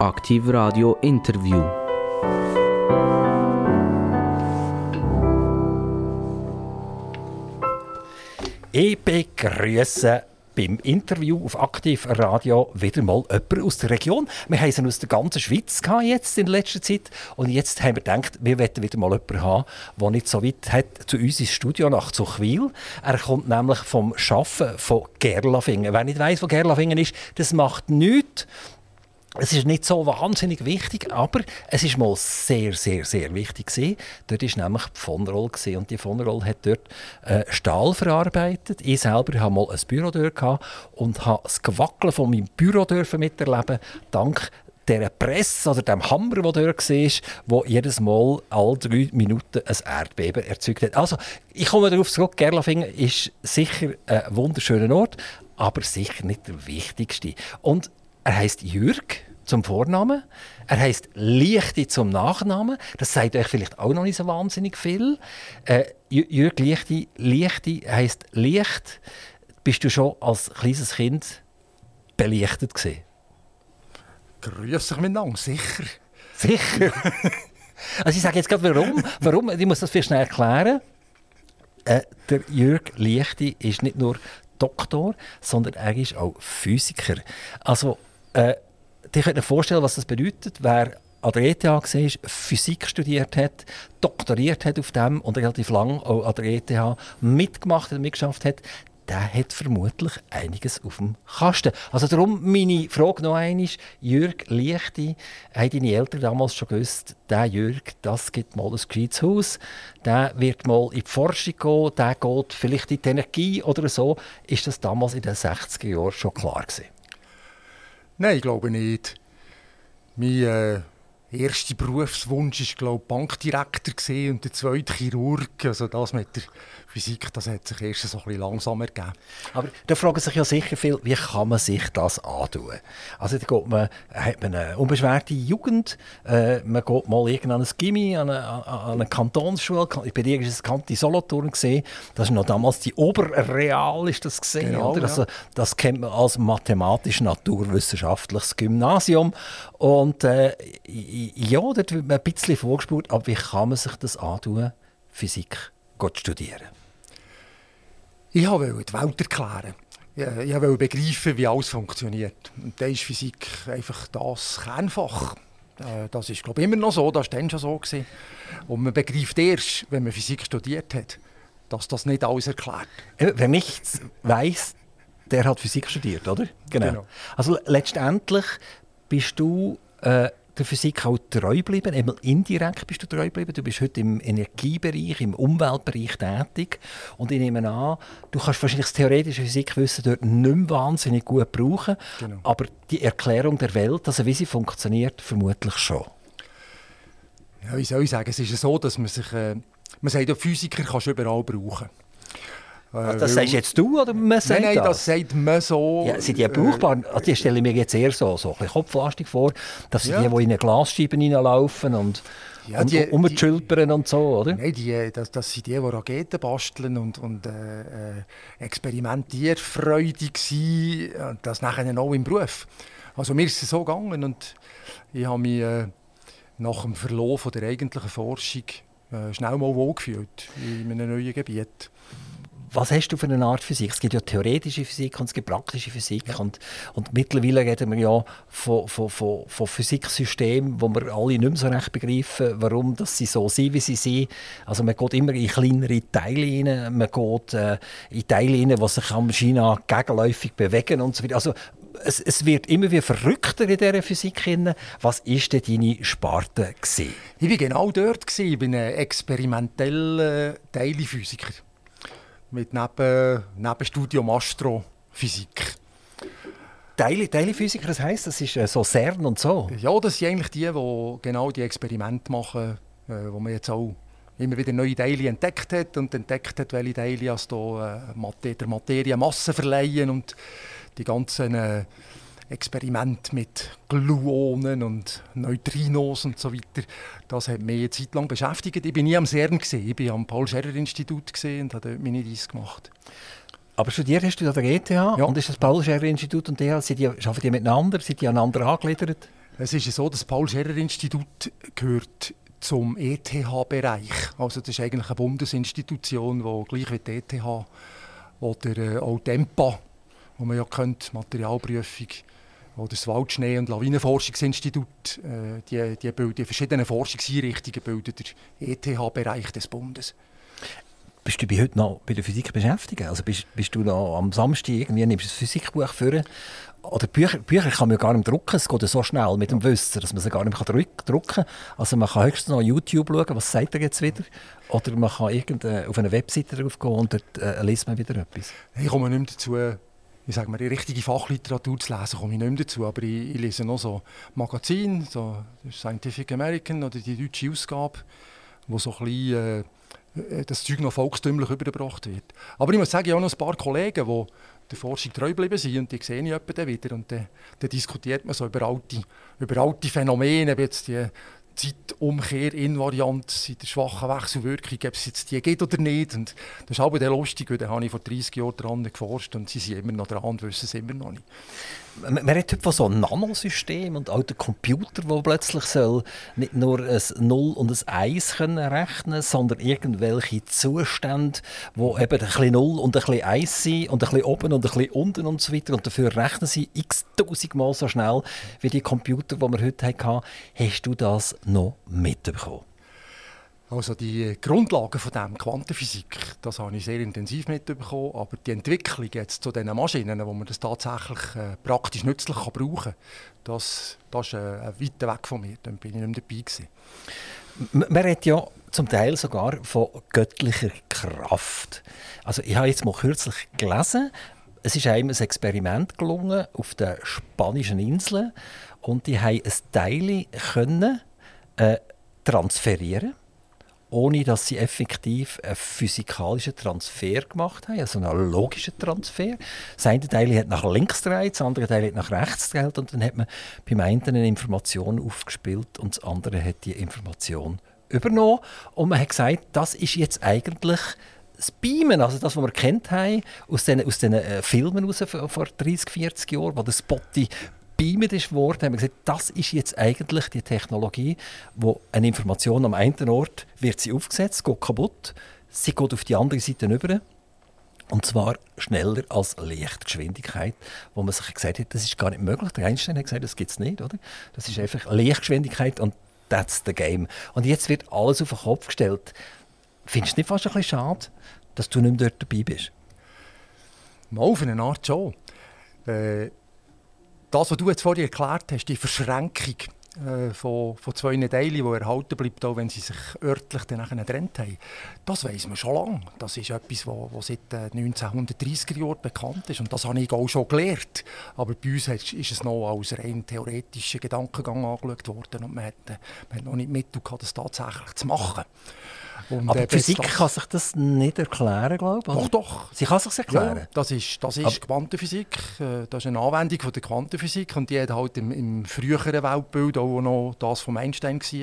Aktiv Radio Interview. Ich begrüße beim Interview auf Aktiv Radio wieder mal jemanden aus der Region. Wir haben sie aus der ganzen Schweiz jetzt in letzter Zeit und jetzt haben wir gedacht, wir wollen wieder mal jemanden haben, der nicht so weit hat zu uns ins Studio nach Zuchwil. Er kommt nämlich vom Schaffen von Gerlafingen. Wer nicht weiß, wo Gerlafingen ist, das macht nichts. Es ist nicht so wahnsinnig wichtig, aber es ist mal sehr, sehr, sehr wichtig gewesen. Dort war nämlich die von Roll und die von Roll hat dort äh, Stahl verarbeitet. Ich selber hatte mal ein Büro dort und habe das Gewackeln von meinem Büro miterleben, dank der Presse oder dem Hammer, der dort war, wo jedes Mal alle drei Minuten ein Erdbeben erzeugt hat. Also, ich komme darauf zurück, Gerlafingen ist sicher ein wunderschöner Ort, aber sicher nicht der wichtigste. Und er heißt Jürg zum Vornamen. Er heißt Lichti zum Nachnamen. Das sagt euch vielleicht auch noch nicht so wahnsinnig viel. Äh, Jürg Lichti, Lichti heißt Licht. Bist du schon als kleines Kind belichtet gewesen? Grüß dich miteinander, sicher. Sicher. also ich sage jetzt gerade warum. Warum? Ich muss das viel schnell erklären. Äh, der Jürg Lichti ist nicht nur Doktor, sondern er ist auch Physiker. Also äh, ich könnte mir vorstellen, was das bedeutet, wer an der ETH war, Physik studiert hat, doktoriert hat auf dem und relativ lang auch an der ETH mitgemacht und mitgeschafft hat, der hat vermutlich einiges auf dem Kasten. Also darum meine Frage noch einmal, Jürg Lichti, haben deine Eltern damals schon gewusst, der Jürg, das gibt mal ein gescheites Haus, der wird mal in die Forschung gehen, der geht vielleicht in die Energie oder so. Ist das damals in den 60er Jahren schon klar gewesen? Nein, ich glaube nicht. Mein äh, erster Berufswunsch war glaube Bankdirektor und der zweite Chirurg. Also das mit der Physik, das hat sich erst so ein bisschen langsam ergeben. Aber da fragen sich ja sicher viel, wie kann man sich das antun? Also da geht man, hat man eine unbeschwerte Jugend, äh, man geht mal irgendwann ein Gimmi, an eine, an eine Kantonsschule, dir war es Kanti Solothurn, gesehen. das ist noch damals die Oberreal, ist das gesehen, genau, oder? Also, das kennt man als mathematisch-naturwissenschaftliches Gymnasium und äh, ja, dort wird man ein bisschen vorgespurt, aber wie kann man sich das antun, Physik zu studieren? Ich wollte die Welt erklären. Ich wollte begreifen, wie alles funktioniert. Und da ist Physik einfach das Kernfach. Äh, das ist glaube ich, immer noch so, das war dann schon so. Gewesen. Und man begreift erst, wenn man Physik studiert hat, dass das nicht alles erklärt. Wer nichts weiß, der hat Physik studiert, oder? Genau. genau. Also letztendlich bist du äh, der Physik auch treu geblieben? Einmal indirekt bist du treu geblieben. Du bist heute im Energiebereich, im Umweltbereich tätig. Und ich nehme an, du kannst wahrscheinlich das theoretische Physikwissen dort nicht mehr wahnsinnig gut brauchen. Genau. Aber die Erklärung der Welt, also wie sie funktioniert, vermutlich schon. Ja, wie soll ich sagen? Es ist so, dass man sich... Äh, man sagt, ja, Physiker kannst du überall brauchen. Äh, das sagst jetzt du oder man sagt Nein, nein, das, das sagt man so. Ja, sind die brauchbar? Äh, die stelle ich mir jetzt eher so, so ein kopflastig vor, dass sie ja. die, die in eine Glasscheibe reinlaufen und ja, die, um, umschülpern und so, oder? Nein, die, das, das sind die, die Raketen basteln und, und äh, äh experimentierfreudig sind, und das nachher auch im Beruf. Also mir ist es so gegangen und ich habe mich äh, nach dem Verlauf der eigentlichen Forschung äh, schnell mal wohlgefühlt in einem neuen Gebiet was hast du für eine Art Physik? Es gibt ja theoretische Physik und es gibt praktische Physik. Ja. Und, und mittlerweile reden wir ja von, von, von, von Physiksystemen, wo wir alle nicht mehr so recht begreifen, warum dass sie so sind, wie sie sind. Also man geht immer in kleinere Teile rein, man geht äh, in Teile rein, die sich am China gegenläufig bewegen und so weiter. Also es, es, wird immer wieder verrückter in dieser Physik. Was war denn deine Sparte? Gewesen? Ich war genau dort. Ich bin ein experimenteller Teilphysiker mit neben, Nebenstudium Astrophysik. Teile, Teilphysiker, das heisst, das ist äh, so CERN und so? Ja, das sind eigentlich die, die genau die Experimente machen, äh, wo man jetzt auch immer wieder neue Teile entdeckt hat und entdeckt hat, welche Teile also, äh, der Materie Masse verleihen und die ganzen äh, Experiment mit Gluonen und Neutrinos und so weiter. Das hat mich eine Zeit lang beschäftigt. Ich bin nie am CERN, gewesen. ich war am Paul-Scherrer-Institut und habe dort meine Reise gemacht. Aber studiert hast du an der ETH ja. und ist das Paul-Scherrer-Institut und der, sind die, arbeiten die miteinander, sind die aneinander angegliedert? Es ist so, das Paul-Scherrer-Institut gehört zum ETH-Bereich. Also das ist eigentlich eine Bundesinstitution, die gleich wie die ETH oder äh, auch DEMPA, wo man ja kennt, Materialprüfung, oder das Waldschnee- und Lawinenforschungsinstitut, äh, die, die, bilden, die verschiedenen Forschungseinrichtungen bilden der ETH-Bereich des Bundes. Bist du bei heute noch bei der Physik beschäftigt? Also bist, bist du noch am Samstag irgendwie nimmst du ein Physikbuch für oder Bücher, Bücher kann man gar nicht drucken, es geht so schnell mit dem Wissen, dass man sie gar nicht mehr drucken kann. Also man kann höchstens noch YouTube schauen, was sagt er jetzt wieder. Oder man kann auf eine Webseite drauf gehen und dort äh, liest man wieder etwas. Ich komme nicht mehr dazu, ich sage mal, die richtige Fachliteratur zu lesen, komme ich nicht mehr dazu. Aber ich, ich lese noch so Magazine, so Scientific American oder die deutsche Ausgabe, wo so ein bisschen, äh, das Zeug noch volkstümlich übergebracht wird. Aber ich muss sagen, ich habe noch ein paar Kollegen, die der Forschung treu geblieben sind und die sehe ich dann wieder und dann, dann, diskutiert man so über alte, über alte Phänomene, jetzt die Zeitumkehr-Invarianz in der schwachen Wechselwirkung, ob es jetzt die geht oder nicht. Und das ist aber lustig, da habe ich vor 30 Jahren daran geforscht und sie sind immer noch dran und wissen es immer noch nicht. Man, redet heute von so Nanosystem und auch der Computer, der plötzlich soll nicht nur ein 0 und ein 1 können rechnen sondern irgendwelche Zustände, wo eben ein bisschen 0 und ein bisschen 1 sind und ein bisschen oben und ein bisschen unten und so weiter. Und dafür rechnen sie x tausendmal so schnell wie die Computer, die wir heute hatten. Hast du das noch mitbekommen? Also die Grundlagen von dem Quantenphysik, das habe ich sehr intensiv mitbekommen, aber die Entwicklung jetzt zu diesen Maschinen, wo man das tatsächlich äh, praktisch nützlich kann brauchen kann, das, das ist äh, weit weg von mir, dann bin ich nicht mehr dabei gewesen. Man redet ja zum Teil sogar von göttlicher Kraft. Also ich habe jetzt mal kürzlich gelesen, es ist einem ein Experiment gelungen auf den spanischen Inseln und die haben ein Teil können, äh, transferieren ohne dass sie effektiv einen physikalischen Transfer gemacht haben, also einen logischen Transfer. Das eine Teil hat nach links gedreht, das andere Teil hat nach rechts gedreht und dann hat man beim einen eine Information aufgespielt und das andere hat die Information übernommen und man hat gesagt, das ist jetzt eigentlich das Beamen, also das, was wir kennt haben aus diesen, aus diesen äh, Filmen raus vor 30, 40 Jahren, wo der Spotty beamt ist worden, haben wir gesagt, das ist jetzt eigentlich die Technologie, wo eine Information am einen Ort wird sie aufgesetzt, geht kaputt, sie geht auf die andere Seite über. Und zwar schneller als Lichtgeschwindigkeit, wo man sich gesagt hat, das ist gar nicht möglich. Der Einstein hat gesagt, das gibt es nicht, oder? Das ist einfach Lichtgeschwindigkeit und that's the game. Und jetzt wird alles auf den Kopf gestellt. Findest du nicht fast ein bisschen schade, dass du nicht mehr dort dabei bist? Mal auf eine Art schon. Äh, das, was du jetzt vorhin erklärt hast, die Verschränkung äh, von, von zwei Teilen, die erhalten bleibt, auch wenn sie sich örtlich dann getrennt haben, das weiß man schon lange. Das ist etwas, was seit den 1930er Jahren bekannt ist. Und das habe ich auch schon gelernt. Aber bei uns ist es noch als rein theoretischer Gedankengang angeschaut worden und man hat, man hat noch nicht Mittel gehabt, das tatsächlich zu machen. Und, aber die Physik kann sich das nicht erklären, glaube ich. Doch, doch. Sie kann sich erklären? Ja, das ist, das ist Quantenphysik. Äh, das ist eine Anwendung von der Quantenphysik. Und die hat halt im, im früheren Weltbild, auch noch das von Einstein war,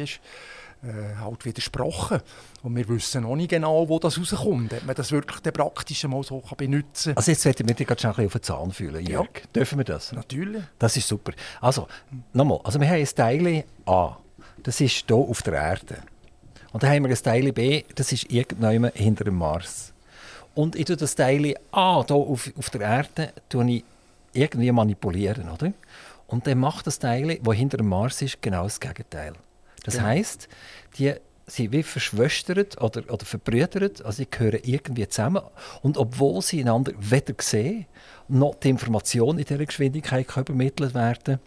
äh, halt widersprochen. Und wir wissen noch nicht genau, wo das rauskommt. Ob man das wirklich den praktischen mal so kann benutzen kann. Also jetzt werden wir dich gerade schon ein bisschen auf den Zahn fühlen, Jörg. Ja. Dürfen wir das? Natürlich. Das ist super. Also, nochmal. Also wir haben ein Teil A. Das ist hier auf der Erde. Und dann haben wir ein Teil B, das ist irgendwann hinter dem Mars. Und ich tue das Teil A hier auf, auf der Erde ich irgendwie manipulieren, oder? Und dann macht das Teil, das hinter dem Mars ist, genau das Gegenteil. Das genau. heisst, die sind wie verschwestert oder, oder verbrüdert, also sie gehören irgendwie zusammen. Und obwohl sie einander weder sehen, noch die Information in dieser Geschwindigkeit übermittelt werden,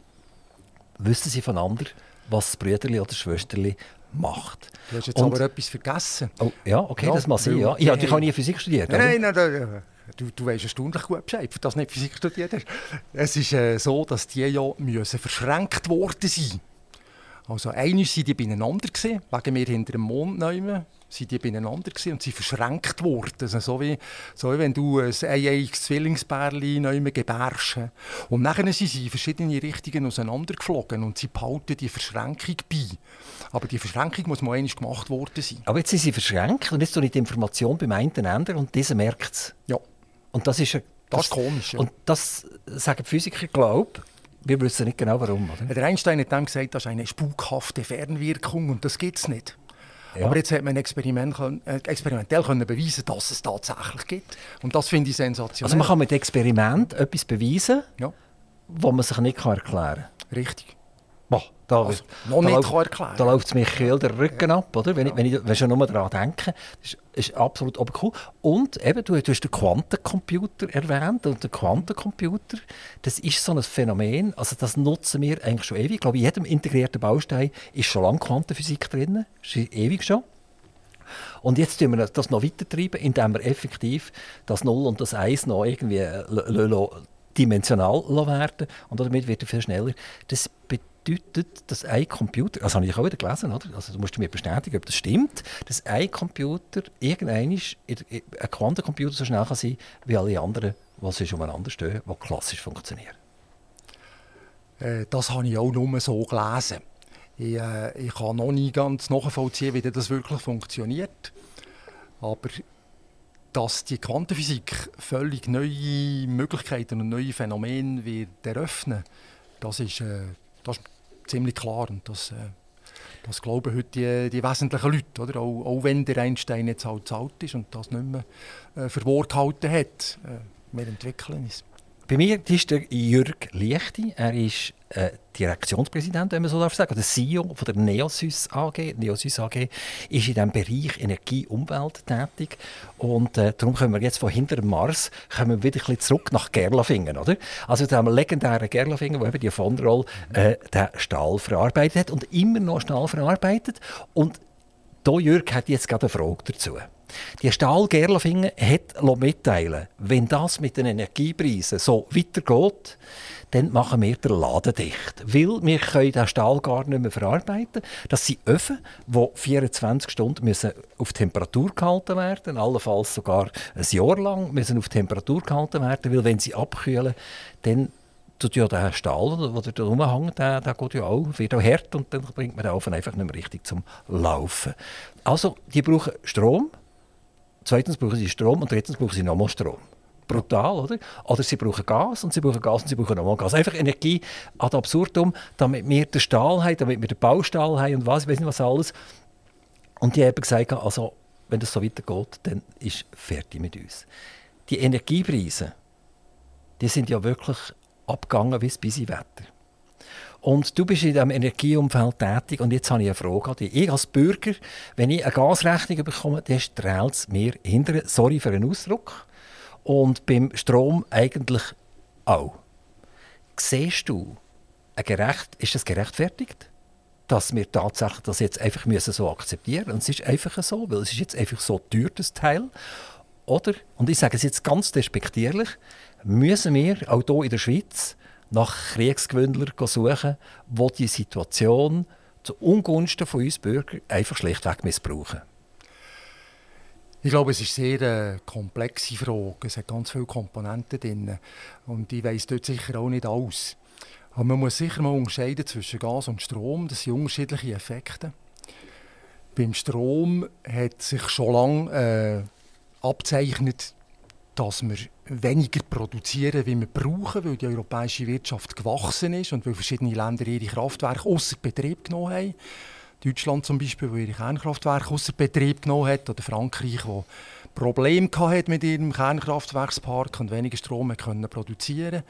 wissen sie voneinander, was das Brüderli oder das Schwesterli macht. Du hast jetzt und, aber etwas vergessen. Oh, ja, okay, ja, das mal sein. Ja. Ich habe ja nie Physik studiert. Nein, nein, nein, du, du weißt erstaunlich gut Bescheid, für das nicht Physik studiert hast. Es ist äh, so, dass die ja müssen verschränkt worden sind. Also einmal waren die beieinander, wegen mir hinter dem Mond nehmen sind die beieinander und sie verschränkt worden. Also so, wie, so wie wenn du ein einjähriges Zwillingsbärchen neu gebärst. Und nachher sind sie in verschiedene Richtungen auseinandergeflogen und sie behalten die Verschränkung bei. Aber die Verschränkung muss mal einmal gemacht worden sein. Aber jetzt sind sie verschränkt und jetzt tue ich die Information beim einen ändern und dieser merkt es. Ja. Und das ist, das, das ist komisch. Ja. Und das sagen die Physiker, glaube wir wissen nicht genau warum. Oder? Der Einstein hat dann gesagt, das ist eine spukhafte Fernwirkung und das gibt es nicht. Ja. Aber jetzt hat man Experiment können, äh, experimentell können beweisen, dass es tatsächlich gibt. Und das finde ich sensationell. Also man kann mit Experiment etwas beweisen, ja. was man sich nicht erklären kann. Richtig. Boah, da, Also, noch da nicht erklären. Da läuft es mir Kehl der Rücken ab, oder? Wenn, ich, wenn, ich, wenn ich schon nur daran denke, das ist, ist absolut aber cool. Und eben, du, du hast den Quantencomputer erwähnt. Und der Quantencomputer, das ist so ein Phänomen, also das nutzen wir eigentlich schon ewig. Ich glaube, in jedem integrierten Baustein ist schon lange Quantenphysik drin. Das ist ewig schon. Und jetzt tun wir das noch weiter treiben, indem wir effektiv das 0 und das 1 noch irgendwie äh, dimensional werden Und damit wird er viel schneller. Das bedeutet, dass ein Computer, das habe ich auch wieder gelesen, oder? Also, du musst mir bestätigen, ob das stimmt, dass ein Computer irgendwann, ist- ein Quantencomputer so schnell kann sein wie alle anderen, die sich umeinander stehen, die klassisch funktionieren. Äh, das habe ich auch nur so gelesen. Ich, äh, ich kann noch nie ganz nachvollziehen, wie das wirklich funktioniert. Aber dass die Quantenphysik völlig neue Möglichkeiten und neue Phänomene wird eröffnen, das ist, äh, das ist ziemlich klar. Und das, äh, das glauben heute die, die wesentlichen Leute. Oder? Auch, auch wenn der Einstein jetzt halt zu alt ist und das nicht mehr äh, für wahr gehalten hat. Äh, wir entwickeln es. Bei mir ist der Jürg Liechti. Er ist äh, Direktionspräsident, wenn man so darf sagen, oder CEO von der Neosys AG. Neosys AG ist in dem Bereich Energie Umwelt tätig und äh, darum können wir jetzt von hinter Mars kommen wir wieder ein bisschen zurück nach Gerlafingen, oder? Also dem legendären Gerlafingen, wo eben die von Roll äh, den Stahl verarbeitet hat und immer noch Stahl verarbeitet und da Jürg hat jetzt gerade eine Frage dazu. Die Stahl Gerlafingen hat mitteilen, wenn das mit den Energiepreisen so weitergeht, dann machen wir den Laden dicht. Weil wir können den Stahl gar nicht mehr verarbeiten. Das sind Öfen, die 24 Stunden müssen auf Temperatur gehalten werden allenfalls sogar ein Jahr lang müssen auf Temperatur gehalten werden, weil wenn sie abkühlen, dann tut ja der Stahl, der da rumhängt, der, der geht ja auch, wird auch hart und dann bringt man den Ofen einfach nicht mehr richtig zum Laufen. Also, die brauchen Strom, zweitens brauchen sie Strom und drittens brauchen sie nochmal Strom. Brutal, oder? Oder sie brauchen Gas und sie brauchen Gas und sie brauchen nochmal Gas. Einfach Energie ad absurdum, damit wir den Stahl haben, damit wir den Baustahl haben und was, ich weiß nicht was alles. Und die haben gesagt, also, wenn das so weitergeht, dann ist fertig mit uns. Die Energiepreise, die sind ja wirklich abgegangen wie das Wetter. Und du bist in diesem Energieumfeld tätig und jetzt habe ich eine Frage an dich. Ich als Bürger, wenn ich eine Gasrechnung bekomme, dann strahlt es mir hinterher, sorry für den Ausdruck, und beim Strom eigentlich auch. Siehst du, gerecht, ist das gerechtfertigt? dass wir tatsächlich das jetzt einfach müssen so akzeptieren müssen. Und es ist einfach so, weil es ist jetzt einfach so teuer, das Teil. Oder, und ich sage es jetzt ganz despektierlich, müssen wir auch hier in der Schweiz nach Kriegsgewündlern suchen, die die Situation zu Ungunsten von uns Bürgern einfach schlichtweg missbrauchen. Ich glaube, es ist eine sehr äh, komplexe Frage. Es hat ganz viele Komponenten drin. Und ich weiss dort sicher auch nicht alles. Aber man muss sicher mal unterscheiden zwischen Gas und Strom. Das sind unterschiedliche Effekte. Beim Strom hat sich schon lange äh, abzeichnet, dass wir weniger produzieren, wie wir brauchen, weil die europäische Wirtschaft gewachsen ist und weil verschiedene Länder ihre Kraftwerke außer Betrieb genommen haben. Deutschland zum Beispiel, wo ihre Kernkraftwerke außer Betrieb genommen hat, oder Frankreich, wo Probleme mit ihrem Kernkraftwerkspark und weniger Strom können produzieren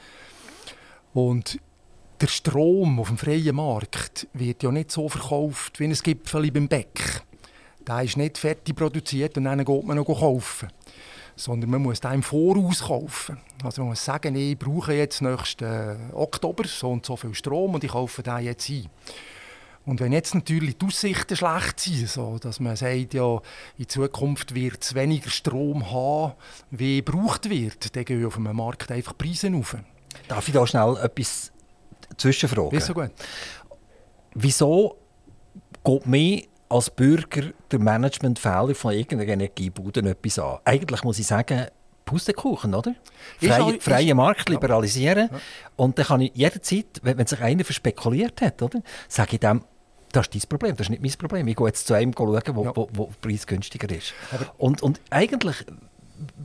Und der Strom auf dem freien Markt wird ja nicht so verkauft wie ein Gipfel beim Bäck. Der ist nicht fertig produziert und dann geht man noch kaufen. Sondern man muss den im Voraus kaufen. Also man muss sagen, ich brauche jetzt nächsten Oktober so und so viel Strom und ich kaufe den jetzt ein. Und wenn jetzt natürlich die Aussichten schlecht sind, so dass man sagt, ja, in Zukunft wird es weniger Strom haben, wie gebraucht wird, dann gehen auf dem Markt einfach Preise rauf. Darf ich da schnell etwas zwischenfragen? So gut. Wieso geht mir als Bürger der Managementfehler von irgendeiner Energiebude etwas an? Eigentlich muss ich sagen, Pustekuchen, oder? Ist Freie, ist- Markt liberalisieren. Ja. Und dann kann ich jederzeit, wenn, wenn sich einer verspekuliert hat, oder, sage ich dem, das ist dein Problem, das ist nicht mein Problem. Ich gehe jetzt zu einem schauen, wo, Ja. wo, wo der Preis günstiger ist. Aber- Und, und eigentlich,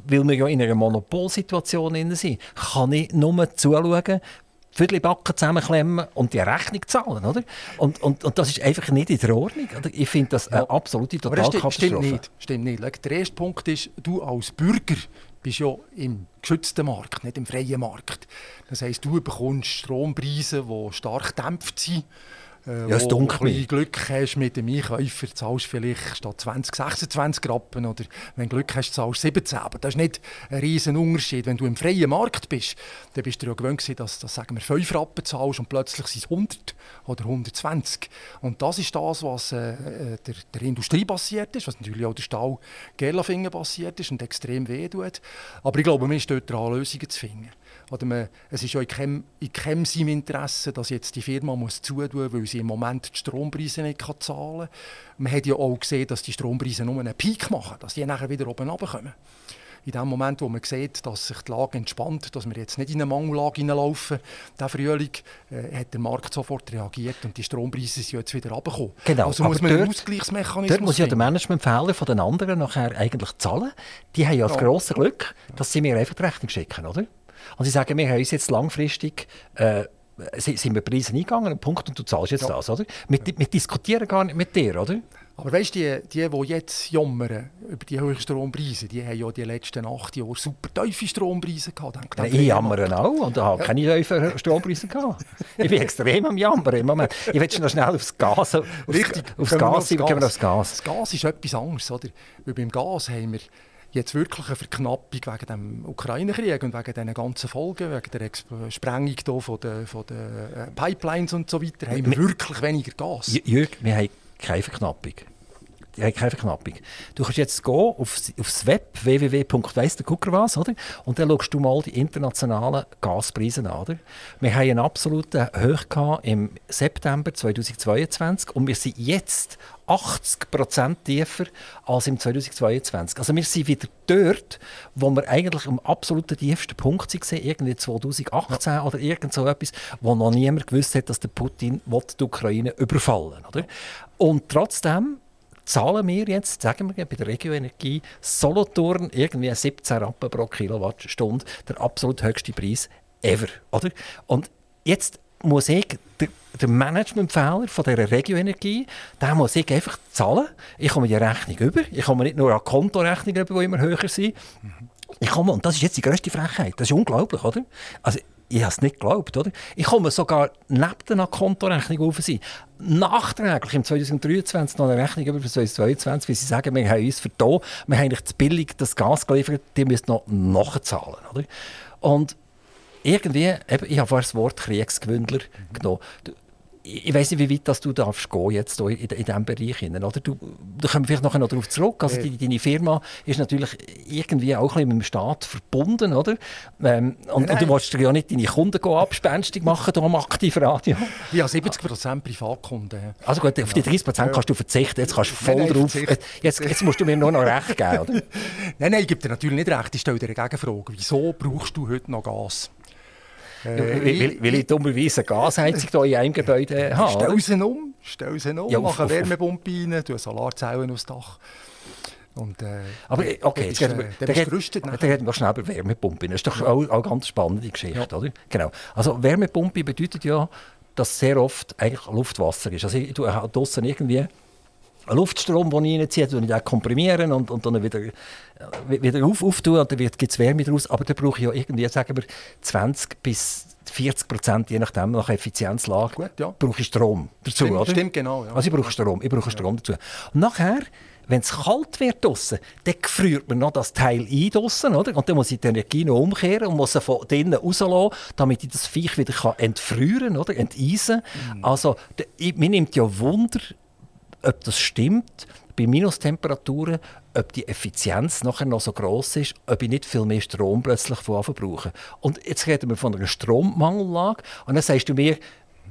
weil wir ja in einer Monopolsituation sind, kann ich nur zuschauen, Viertelbacken zusammenklemmen und die Rechnung zahlen, oder? Und, und, und das ist einfach nicht in der Ordnung. Oder? Ich finde das eine absolute Totalkatastrophe. Stimmt nicht. Stimmt nicht. Der erste Punkt ist, du als Bürger bist ja im geschützten Markt, nicht im freien Markt. Das heisst, du bekommst Strompreise, die stark dämpft sind äh, ja, es wo, du Glück hast mit dem Einkäufer, zahlst vielleicht statt 20, 26 Rappen oder wenn du Glück hast, zahlst 17. Aber das ist nicht ein riesen Unterschied. Wenn du im freien Markt bist, dann bist du ja gewöhnt, dass, dass sagen wir, 5 Rappen zahlst und plötzlich sind es 100 oder 120. Und das ist das, was äh, äh, der, der Industrie passiert ist, was natürlich auch der Stahl Gerlafingen passiert ist und extrem weh tut. Aber ich glaube, man ist dort dran, Lösungen zu finden. Oder man, es ist ja in keinem, in keinem seinem Interesse, dass jetzt die Firma muss zutun muss, weil sie im Moment die Strompreise nicht zahlen kann. Man hat ja auch gesehen, dass die Strompreise nur einen Peak machen, dass die nachher wieder oben runterkommen. In dem Moment, wo man sieht, dass sich die Lage entspannt, dass wir jetzt nicht in eine Mangellage hineinlaufen, der Frühling, äh, hat der Markt sofort reagiert und die Strompreise sind jetzt wieder runtergekommen. Genau, also muss man dort, einen Ausgleichsmechanismus Dort muss ja der Managementfehler von den anderen nachher eigentlich zahlen. Die haben ja das ja. grosse Glück, dass sie mir einfach die Rechnung schicken, oder? Und sie sagen, wir haben uns jetzt langfristig äh, sind wir Preise eingegangen, Punkt, und du zahlst jetzt ja. das, oder? Wir, wir, diskutieren gar nicht mit dir, oder? Aber weißt du, die, die, die jetzt jammern über die hohen Strompreise, die haben ja die letzten acht Jahre super tiefe Strompreise gehabt. Ja, ich jammere auch und habe ja. keine tiefen Strompreise gehabt. ich bin extrem am Jammern im Moment. Ich will noch schnell aufs Gas, aufs, Richtig, aufs Gas, aufs Gas. Gas. aufs Gas. Das Gas ist etwas anderes, oder? Weil beim Gas haben wir jetzt wirklich eine Verknappung wegen dem Ukraine-Krieg und wegen diesen ganzen Folgen, wegen der Exp Sprengung hier von den, von den äh, Pipelines und so weiter, haben wir, wir wirklich weniger Gas. Jürg, wir haben keine Verknappung. Die haben keine Verknappung. Du kannst jetzt gehen aufs, aufs Web www.weissterguckerwas, oder? Und dann schaust du mal die internationalen Gaspreise an. Oder? Wir haben einen absoluten Hoch im September 2022 und wir sind jetzt 80% tiefer als im 2022. Also wir sind wieder dort, wo wir eigentlich am absoluten tiefsten Punkt waren, irgendwie 2018 ja. oder irgend so etwas, wo noch niemand gewusst hat, dass der Putin die Ukraine überfallen will. Und trotzdem zahlen wir jetzt, sagen wir bei der Regioenergie, Solothurn irgendwie 17 Rappen pro Kilowattstunde, der absolut höchste Preis ever. Oder? Und jetzt muss ich, der, Managementfehler von dieser Regioenergie, den muss ich einfach zahlen. Ich komme die Rechnung über. Ich komme nicht nur an Kontorechnungen über, die immer höher sind. Ich komme, und das ist jetzt die grösste Frechheit. Das ist unglaublich, oder? Also, ich habe es nicht geglaubt, oder? Ich komme sogar neben der Kontorechnung auf sie. Nachträglich im 2023 noch eine Rechnung über 2022, wie sie sagen, wir haben uns da, wir haben eigentlich zu billig das Gas geliefert, die müssen noch nachzahlen, oder? Und irgendwie, eben, ich habe vorher das Wort Kriegsgewündler mhm. genommen. Ich weiß nicht, wie weit das du darfst gehen jetzt in, in diesem Bereich. Oder? Du, da kommen wir vielleicht noch darauf zurück. Also die, deine Firma ist natürlich irgendwie auch ein mit dem Staat verbunden. Oder? Ähm, und, und, du willst ja nicht deine Kunden abspenstig machen hier am Aktivradio. Ja, 70% Privatkunden. Also gut, auf die 30% kannst du verzichten. Jetzt kannst du voll nein, drauf. Jetzt, jetzt, musst du mir nur noch recht geben. Oder? nein, nein, ich gebe dir natürlich nicht recht. Ich stelle dir eine Gegenfrage. Wieso brauchst du heute noch Gas? Äh, will, will ich dummerweise eine Gasheizung hier in einem Gebäude haben? Stell sie um, stell sie um, ja, mach eine Wärmepumpe rein, tu Solarzellen aufs Dach. Und, äh, Aber okay, jetzt wir, äh, gerüstet, dann reden wir schnell über Wärmepumpe. Das ist doch auch, auch eine ganz spannende Geschichte, ja. oder? Genau. Also Wärmepumpe bedeutet ja, dass sehr oft eigentlich Luftwasser ist. Also du hast draussen irgendwie Luftstrom, den ich reinziehe, den ich dann komprimieren und, und dann wieder, wieder auf, auftun und dann gibt es Wärme daraus. Aber da brauche ich ja irgendwie, sagen wir, 20 bis 40 Prozent, je nachdem, nach Effizienzlage, Gut, ja. brauche ich Strom dazu. Stimmt, stimmt genau. Ja. Also ich brauche Strom, ich brauche Strom ja. dazu. Und nachher wenn es kalt wird draussen, dann friert man noch das Teil ein draussen, oder? Und dann muss ich die Energie noch umkehren und muss sie von drinnen rauslassen, damit ich das Viech wieder kann entfrieren oder enteisen. Mhm. Also, mir nimmt ja Wunder, ob das stimmt, bei Minustemperaturen, ob die Effizienz nachher noch so groß ist, ob ich nicht viel mehr Strom plötzlich von brauche. Und jetzt reden wir von einer Strommangellage und dann sagst du mir,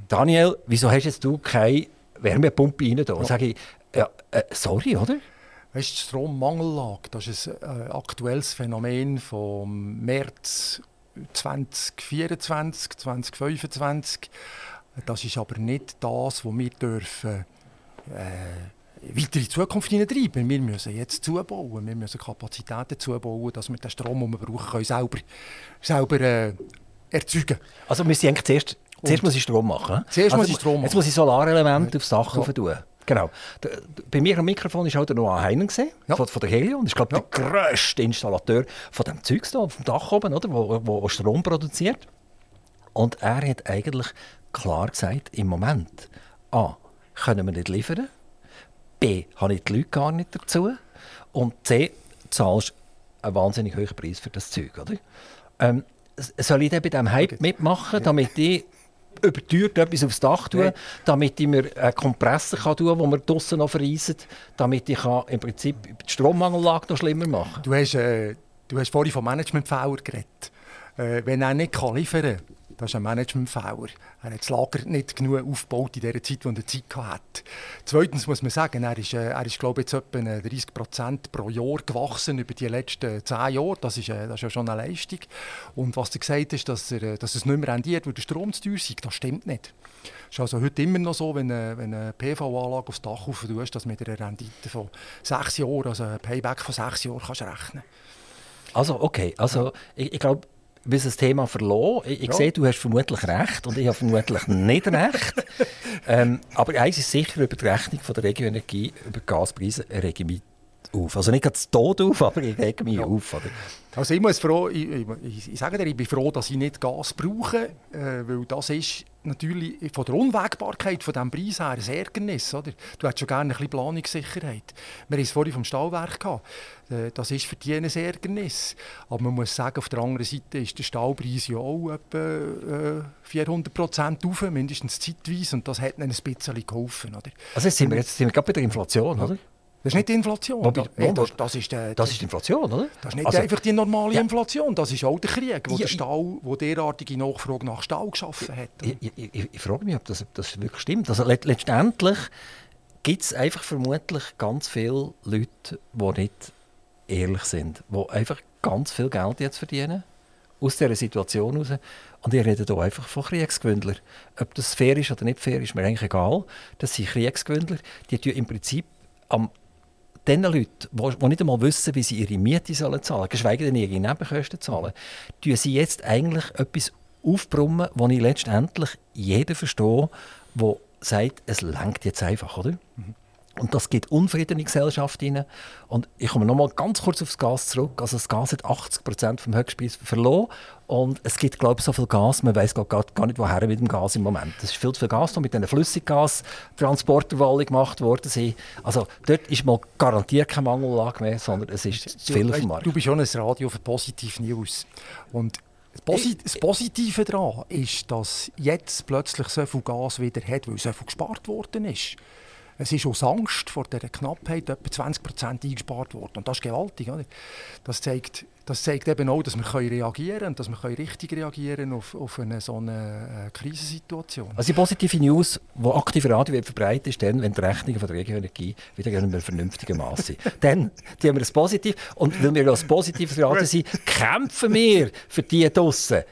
Daniel, wieso hast jetzt du keine Wärmepumpe rein da? Ja. sage ich, ja, äh, sorry, oder? Weißt, die Strommangellage, das ist ein äh, aktuelles Phänomen vom März 2024, 2025. Das ist aber nicht das, was wir dürfen äh, weiter in die Zukunft hineintreiben. Wir müssen jetzt zubauen, wir müssen Kapazitäten zubauen, dass wir den Strom, den wir brauchen, können selber, selber äh, erzeugen. Also wir sind eigentlich zuerst, zuerst muss ich Strom machen. Zuerst also muss ich Strom machen. Jetzt muss ich Solarelemente aufs Dach ja. tun. Genau. Bei mir am Mikrofon war auch der Noah Heinen, ja. von, von der Helion. Ich glaube, ja. der grösste Installateur von dem Zeugs da auf dem Dach oben, oder, wo, wo Strom produziert. Und er hat eigentlich klar gesagt, im Moment, A, können wir nicht liefern, B, habe ich die Leute gar nicht dazu und C, zahlst einen wahnsinnig hohen Preis für das Zeug. Oder? Ähm, soll ich dann bei diesem Hype mitmachen, damit ich über die Tür etwas aufs Dach tun, damit ich mir einen Kompressor kann tun kann, den wir draussen noch verreisen, damit ich im Prinzip die Strommangellage noch schlimmer machen kann. Du hast, äh, du hast vorhin vom Managementfehler geredet. Äh, wenn er nicht kann liefern kann, das ist ein Managementfehler. Er hat das Lager nicht genug aufgebaut in der Zeit, in er Zeit hatte. Zweitens muss man sagen, er ist, äh, er ist glaube ich, jetzt etwa 30 Prozent pro Jahr gewachsen über die letzten zehn Jahre. Das ist, äh, das ist ja schon eine Leistung. Und was er gesagt hat, dass, er, äh, dass es nicht mehr rendiert, weil der Strom zu teuer sei, das stimmt nicht. Es ist also heute immer noch so, wenn, wenn eine PV-Anlage aufs Dach rauf dass mit einer Rendite von sechs Jahren, also ein Payback von sechs Jahren, kannst rechnen Also, okay. Also, ich, ich glaube, bis das Thema verloren. Ich, ich ja. sehe, du hast vermutlich recht und ich habe vermutlich nicht recht. ähm, aber eins ist sicher, über die Rechnung von der Regioenergie, über die Gaspreise, rege ich mich auf. Also nicht ganz tot auf, aber ich rege mich ja. auf. Oder? Also ich muss froh, ich, ich, ich, sage dir, ich bin froh, dass ich nicht Gas brauche, äh, weil das ist natürlich von der Unwägbarkeit von diesem Preis her ein Ärgernis. Oder? Du hättest schon gerne ein bisschen Planungssicherheit. Wir haben es vorhin vom Stallwerk gehabt. Äh, das ist für die ein Ärgernis. Aber man muss sagen, auf der anderen Seite ist der Stahlpreis ja auch etwa äh, 400 Prozent auf, mindestens zeitweise. Und das hat ihnen ein bisschen geholfen. Oder? Also jetzt sind wir, jetzt sind wir gerade bei der Inflation, oder? Das ist nicht die Inflation. Wobei, das, das, das, ist der, das ist die Inflation, oder? Das ist nicht also, einfach die normale ja. Inflation. Das ist auch der Krieg, wo, ja, der Stahl, wo derartige Nachfrage nach Stahl geschaffen hat. Ich, ich, ich, ich frage mich, ob das, ob das wirklich stimmt. Also letztendlich gibt es einfach vermutlich ganz viele Leute, die nicht ehrlich sind, die einfach ganz viel Geld jetzt verdienen aus dieser Situation heraus. Und ich rede hier einfach von Kriegsgewündlern. Ob das fair ist oder nicht fair, ist mir eigentlich egal. Das sind Kriegsgewündler, die im Prinzip am den Leuten, die nicht einmal wissen, wie sie ihre Miete zahlen sollen, geschweige denn ihre Nebenkosten zahlen, tun sie jetzt eigentlich etwas aufbrummen, wo ich letztendlich jeden verstehe, der sagt, es langt jetzt einfach, oder? Mhm. Und das gibt Unfrieden in die Gesellschaft rein. Und ich komme noch mal ganz kurz aufs Gas zurück. Also das Gas hat 80 Prozent vom Höchstpreis verloren. Und es gibt, glaube ich, so viel Gas, man weiß gar, nicht, woher mit dem Gas im Moment. Es ist viel zu viel Gas, noch mit diesen Flüssiggastransportern, die gemacht worden sind. Also dort ist mal garantiert keine Mangellage mehr, sondern es ist zu viel auf dem Markt. Du bist schon ein Radio für Positive News. Und das Positive daran ist, dass jetzt plötzlich so viel Gas wieder hat, weil so viel gespart worden ist. Es ist aus Angst vor dieser Knappheit etwa 20 Prozent eingespart worden. Und das ist gewaltig. Oder? Das, zeigt, das zeigt eben auch, dass wir reagieren können, dass wir richtig reagieren auf, auf eine so eine äh, Krisensituation. Also die positive News, die aktiv Radio wird verbreitet, ist dann, wenn die Rechnungen von der Regioenergie wieder in einem vernünftigen Maß sind. dann haben wir das Positiv. Und weil wir als positives Radio sind, kämpfen wir für die draussen.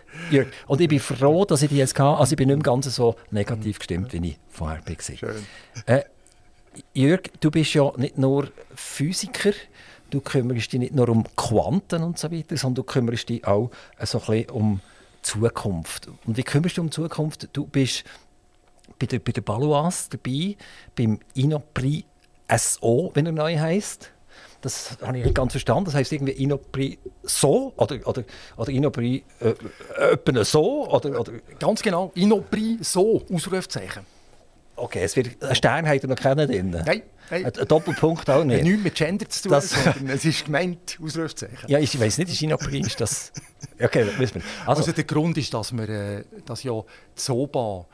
Und ich bin froh, dass ich die jetzt hatte. Also ich bin nicht mehr ganz so negativ gestimmt, wie ich vorher war. Schön. Äh, Jörg, du bist ja nicht nur Physiker, du kümmerst dich nicht nur um Quanten und so weiter, sondern du kümmerst dich auch so ein bisschen um Zukunft. Und wie kümmerst du um Zukunft? Du bist bei der, bei der Baloise dabei, beim Inopri SO, wenn er neu heißt. Das habe ich nicht ganz verstanden. Das heißt irgendwie Inopri so oder, oder, oder Inopri äh, so? Oder, oder? Ganz genau, Inopri so, Ausrufzeichen. Okay, es wird, einen Stern habt ihr noch keinen drin? Nein. Nein. Ein Doppelpunkt auch nicht? Hat nichts mit Gender zu tun, das, sondern es ist gemeint, Ausrufzeichen. Ja, ich weiß nicht, ist Inopri, ist das... Okay, wissen wir. Also, also, der Grund ist, dass, wir, äh, dass ja die SOBA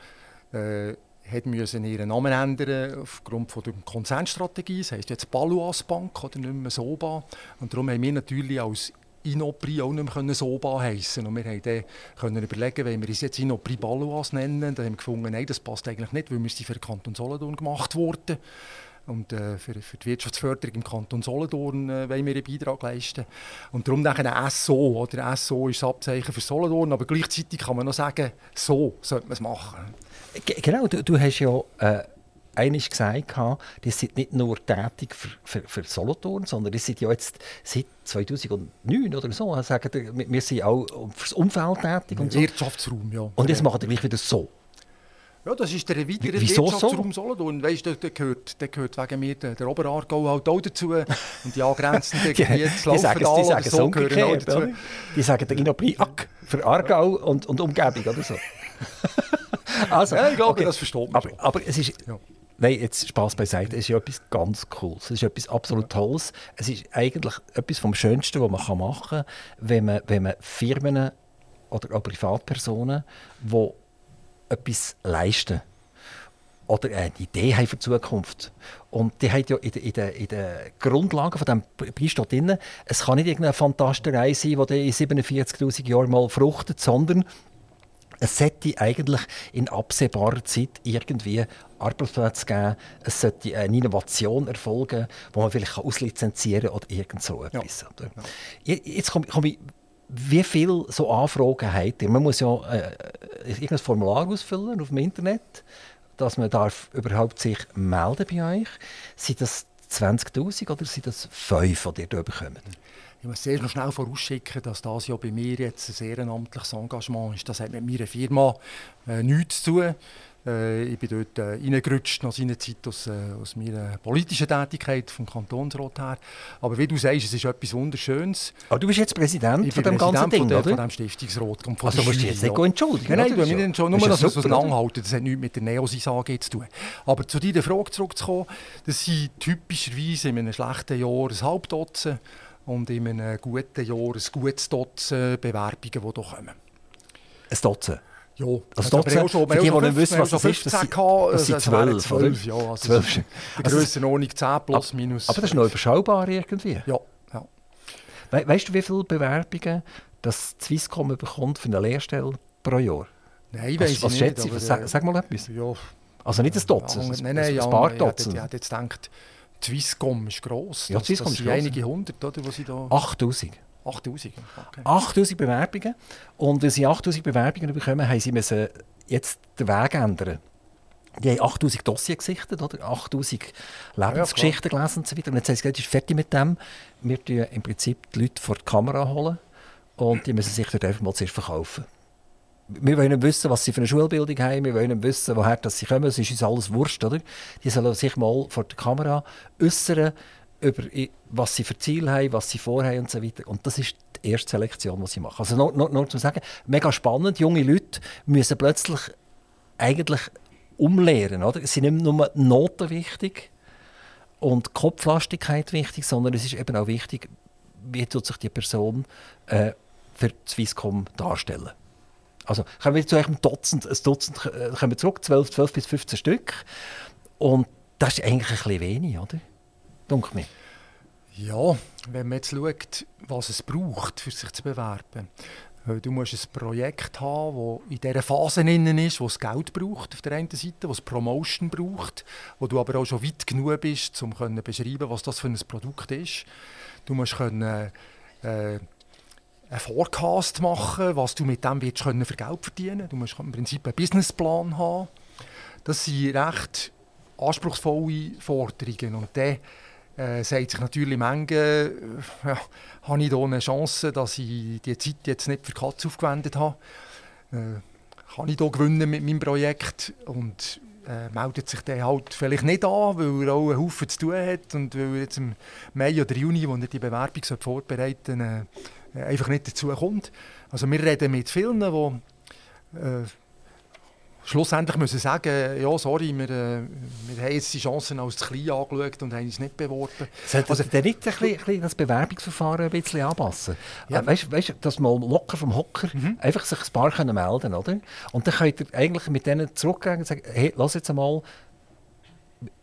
äh, hat müssen ihren Namen ändern aufgrund von der Konzernstrategie. Das heisst jetzt Baluas Bank oder nicht mehr SOBA. Und darum haben wir natürlich als Inopri auch nicht mehr Soba heissen Und wir haben dann überlegen, wenn wir uns jetzt Inopri Balois nennen, dann haben wir gefunden, nein, das passt eigentlich nicht, weil wir sind für den Kanton Solothurn gemacht wurden. Und äh, für, für, die Wirtschaftsförderung im Kanton Solothurn äh, wollen wir einen Beitrag leisten. Und darum ein SO, oder SO ist das Abzeichen für Solothurn, aber gleichzeitig kann man noch sagen, so sollte man es machen. Genau, du, du hast ja... Äh einmal gesagt, die sind nicht nur tätig für, für, für Solothurn, sondern die sind ja jetzt seit 2009 oder so, sagen, wir sind auch fürs Umfeld tätig. Und so. Wirtschaftsraum, ja. Und jetzt machen wir gleich wieder so. Ja, das ist der weitere Wirtschaftsraum so? Solothurn. Weißt du, der gehört, der gehört wegen mir der, der Oberaargau halt auch dazu. Und die angrenzenden Gebiete die, die sagen, die sagen so gehören auch dazu. Oder? Die sagen der Inobriak für Aargau und, und Umgebung oder so. also, ja, ich glaube, okay. das versteht man aber, aber es ist... Ja. Nein, jetzt Spaß beiseite. Es ist ja etwas ganz Cooles. Es ist etwas absolut Tolles. Es ist eigentlich etwas vom Schönsten, was man machen kann, wenn man, wenn man Firmen oder auch Privatpersonen, die etwas leisten oder eine Idee haben für die Zukunft. Und die haben ja in den in de, in de Grundlagen von diesem Preis drin, es kann nicht irgendeine Fantasterei sein, die in 47'000 Jahren mal fruchtet, sondern es sollte eigentlich in absehbarer Zeit irgendwie Arbeitsplätze geben. Es sollte eine Innovation erfolgen, die man vielleicht auslizenzieren kann oder irgend so etwas. Ja. Jetzt komme komm ich wie viele so Anfragen habt ihr? Man muss ja äh, irgendein Formular ausfüllen auf dem Internet, dass man darf überhaupt sich melden bei euch. Sind das 20'000 oder sind das 5, die ihr hier bekommt? Ich muss sehr noch schnell vorausschicken, dass das ja bei mir jetzt ein ehrenamtliches Engagement ist. Das hat mit meiner Firma äh, nichts zu tun. Äh, ich bin dort äh, reingerutscht nach seiner Zeit aus, äh, aus meiner politischen Tätigkeit vom Kantonsrat her. Aber wie du sagst, es ist etwas Wunderschönes. Aber du bist jetzt Präsident ich von dem ganzen Ding, von der, oder? von dem Stiftungsrat. Von also musst du jetzt nicht entschuldigen? Nein, nein, ich nicht schon. Nur, dass wir es auseinanderhalten. Das hat nichts mit der Neosys-AG zu tun. Aber zu deiner Frage zurückzukommen, das sind typischerweise in einem schlechten Jahr ein Halbdutzend und in einem guten Jahr ein gutes Dutzend Bewerbungen, die hier kommen. Ein Dutzend? Ja, also also schon, schon, für die, die nicht wissen, was das ist, das sind, das sind zwölf, zwölf, ja. Also 12. Die Grössenordnung 10 plus minus. Aber das ist noch überschaubar irgendwie. Ja. ja. We weißt du, wie viele Bewerbungen das Swisscom bekommt für eine Lehrstelle pro Jahr? Nein, weiß ich was nicht. Schätze, was, sag, sag mal etwas. Ja. Also nicht ein Dutzend, ja, nein, nein, ein paar Dutzend. Ich hätte jetzt gedacht, Swisscom ist gross. Ja, Swisscom das ist sind gross. einige hundert, oder, was sie da... 8000. 8000, okay. 8000 Bewerbungen. Und weil sie 8000 Bewerbungen bekommen, haben sie müssen jetzt den Weg ändern. Die haben 8000 Dossier gesichtet, oder? 8000 Lebensgeschichten ja, gelesen und so weiter. Und jetzt haben sie gesagt, ist fertig mit dem. Wir tun im Prinzip die Leute vor die Kamera holen und die müssen sich dort einfach mal zuerst verkaufen. Wir wollen wissen, was sie für eine Schulbildung haben, wir wollen wissen, woher das sie kommen. Es ist uns alles wurscht, oder? Die sollen sich mal vor der Kamera äußern über was sie für Ziele haben, was sie vorhaben und so weiter. Und das ist die erste Selektion, die sie machen. Also nur, nur, nur zu sagen, mega spannend, junge Leute müssen plötzlich eigentlich umlehren. Oder? Sind nicht nur Noten wichtig und Kopflastigkeit wichtig, sondern es ist eben auch wichtig, wie tut sich die Person äh, für Swisscom darstellen. Also kommen wir zu einem Dutzend, ein Dutzend äh, kommen zurück, 12, 12 bis 15 Stück. Und das ist eigentlich ein bisschen wenig, oder? Dunkel mir. Ja, wenn man jetzt schaut, was es braucht, für sich zu bewerben. Du musst ein Projekt haben, das in dieser Phase innen ist, wo es Geld braucht auf der einen Seite, wo es Promotion braucht, wo du aber auch schon weit genug bist, um zu beschreiben, was das für ein Produkt ist. Du musst können, äh, einen Forecast machen, was du mit dem willst, können für Geld verdienen. Du musst im Prinzip einen Businessplan haben. Das sind recht anspruchsvolle Forderungen und dann äh, sagt sich natürlich Menge, äh, ja, habe ich hier eine Chance, dass ich die Zeit jetzt nicht für Katz aufgewendet habe. Äh, kann ich hier gewinnen mit meinem Projekt und äh, meldet sich der halt vielleicht nicht an, weil er auch einen Haufen zu tun hat und weil er jetzt im Mai oder Juni, wo er die Bewerbung vorbereiten äh, einfach nicht dazu kommt. Also wir reden mit vielen, die äh, schlussendlich müssen sagen, ja, sorry, wir, äh, wir haben jetzt die Chancen als zu klein angeschaut und haben uns nicht beworben. Sollte also, nicht ein bisschen, ein bisschen das Bewerbungsverfahren ein bisschen anpassen? Ja. Äh, weißt, weißt, dass man locker vom Hocker mhm. einfach sich ein paar können melden oder? Und dann könnt ihr eigentlich mit denen zurückgehen und sagen, hey, lass jetzt einmal,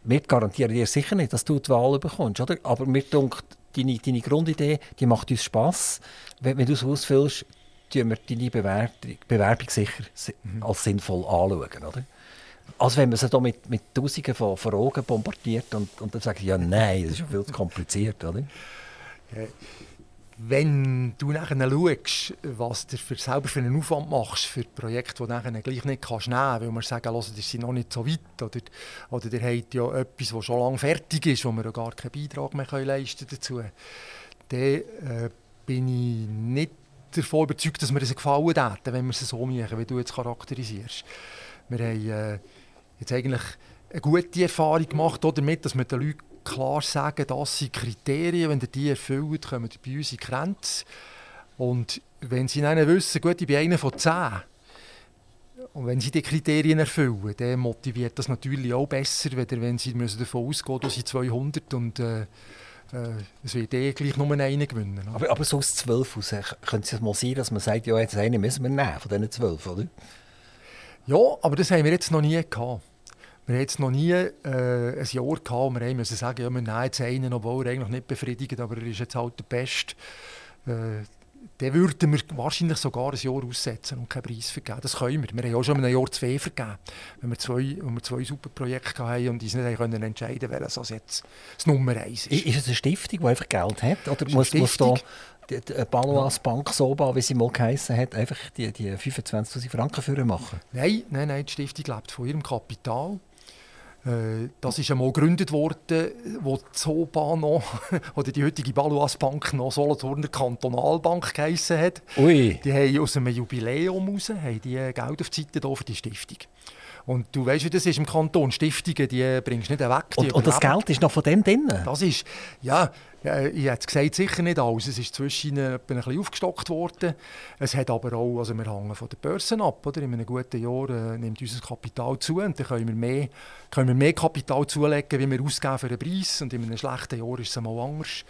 wir garantieren dir sicher nicht, dass du die Wahl bekommst, oder? aber mir denkt, deine, deine Grundidee, die macht uns Spass. Wenn, wenn du es ausfüllst, tun wir deine Bewerbung, Bewerbung sicher mhm. als sinnvoll anschauen. Oder? Als wenn man sie da mit, mit Tausenden von Fragen bombardiert und, und dann sagt, ja nein, das ist viel zu kompliziert. Oder? Wenn du nachher schaust, was du für selber für einen Aufwand machst für Projekte, die du gleich nicht kannst nehmen, weil wir sagen, die sind noch nicht so weit oder, oder ihr habt ja etwas, das schon lange fertig ist, wo wir ja gar keinen Beitrag mehr leisten dazu, dann äh, bin ich nicht davon überzeugt, dass wir es gefallen hätten, wenn wir es so machen, wie du jetzt charakterisierst. Wir haben äh, jetzt eigentlich eine gute Erfahrung gemacht damit, dass wir den Leuten klar sagen, das sind Kriterien, wenn ihr die erfüllt, kommen ihr bei uns in Grenze. Und wenn sie dann wissen, gut, ich bin einer von zehn, und wenn sie die Kriterien erfüllen, dann motiviert das natürlich auch besser, wenn sie müssen davon ausgehen, dass sie 200 und äh, äh, es wird eh gleich nur einen gewinnen. Aber, aber so aus 12 aus, könnte es mal sein, dass man sagt, ja, jetzt einen müssen wir nehmen von diesen 12, oder? Ja, aber das haben wir jetzt noch nie gehabt. Wir haben jetzt noch nie äh, ein Jahr gehabt, wo wir müssen sagen, ja, wir nehmen jetzt einen, obwohl er eigentlich nicht befriedigt, aber er ist jetzt halt der Beste. Äh, dann würden wir wahrscheinlich sogar ein Jahr aussetzen und keinen Preis vergeben. Das können wir. Wir haben auch schon ein Jahr zwei vergeben, wenn wir zwei, wenn wir zwei super Projekte hatten und uns nicht können entscheiden konnten, welches jetzt das Nummer eins ist. Ist es eine Stiftung, die einfach Geld hat? Oder muss, muss da die, die Balois Bank Soba, wie sie mal geheißen hat, einfach die, die 25'000 Franken für machen? Nein, nein, nein, die Stiftung lebt von ihrem Kapital. Äh, das ist einmal gegründet worden, wo die Zoba noch, oder die heutige Baluas Bank noch Solothurner Kantonalbank geheissen hat. Ui. Die haben aus einem Jubiläum raus, haben die Geld auf die Seite für die Stiftung. Und du weißt, wie das ist im Kanton. Stiftungen, die bringst du nicht weg. Und, und, das Geld ist noch von dem drin? Das ist, ja, ich hätte gesagt, sicher nicht alles. Es ist zwischen ein bisschen aufgestockt worden. Es hat aber auch, also wir hängen von der Börse ab. Oder? In einem guten Jahr äh, nimmt unser Kapital zu und dann können wir, mehr, können wir mehr Kapital zulegen, wie wir ausgeben für einen Preis. Und in einem schlechten Jahr ist es einmal anders.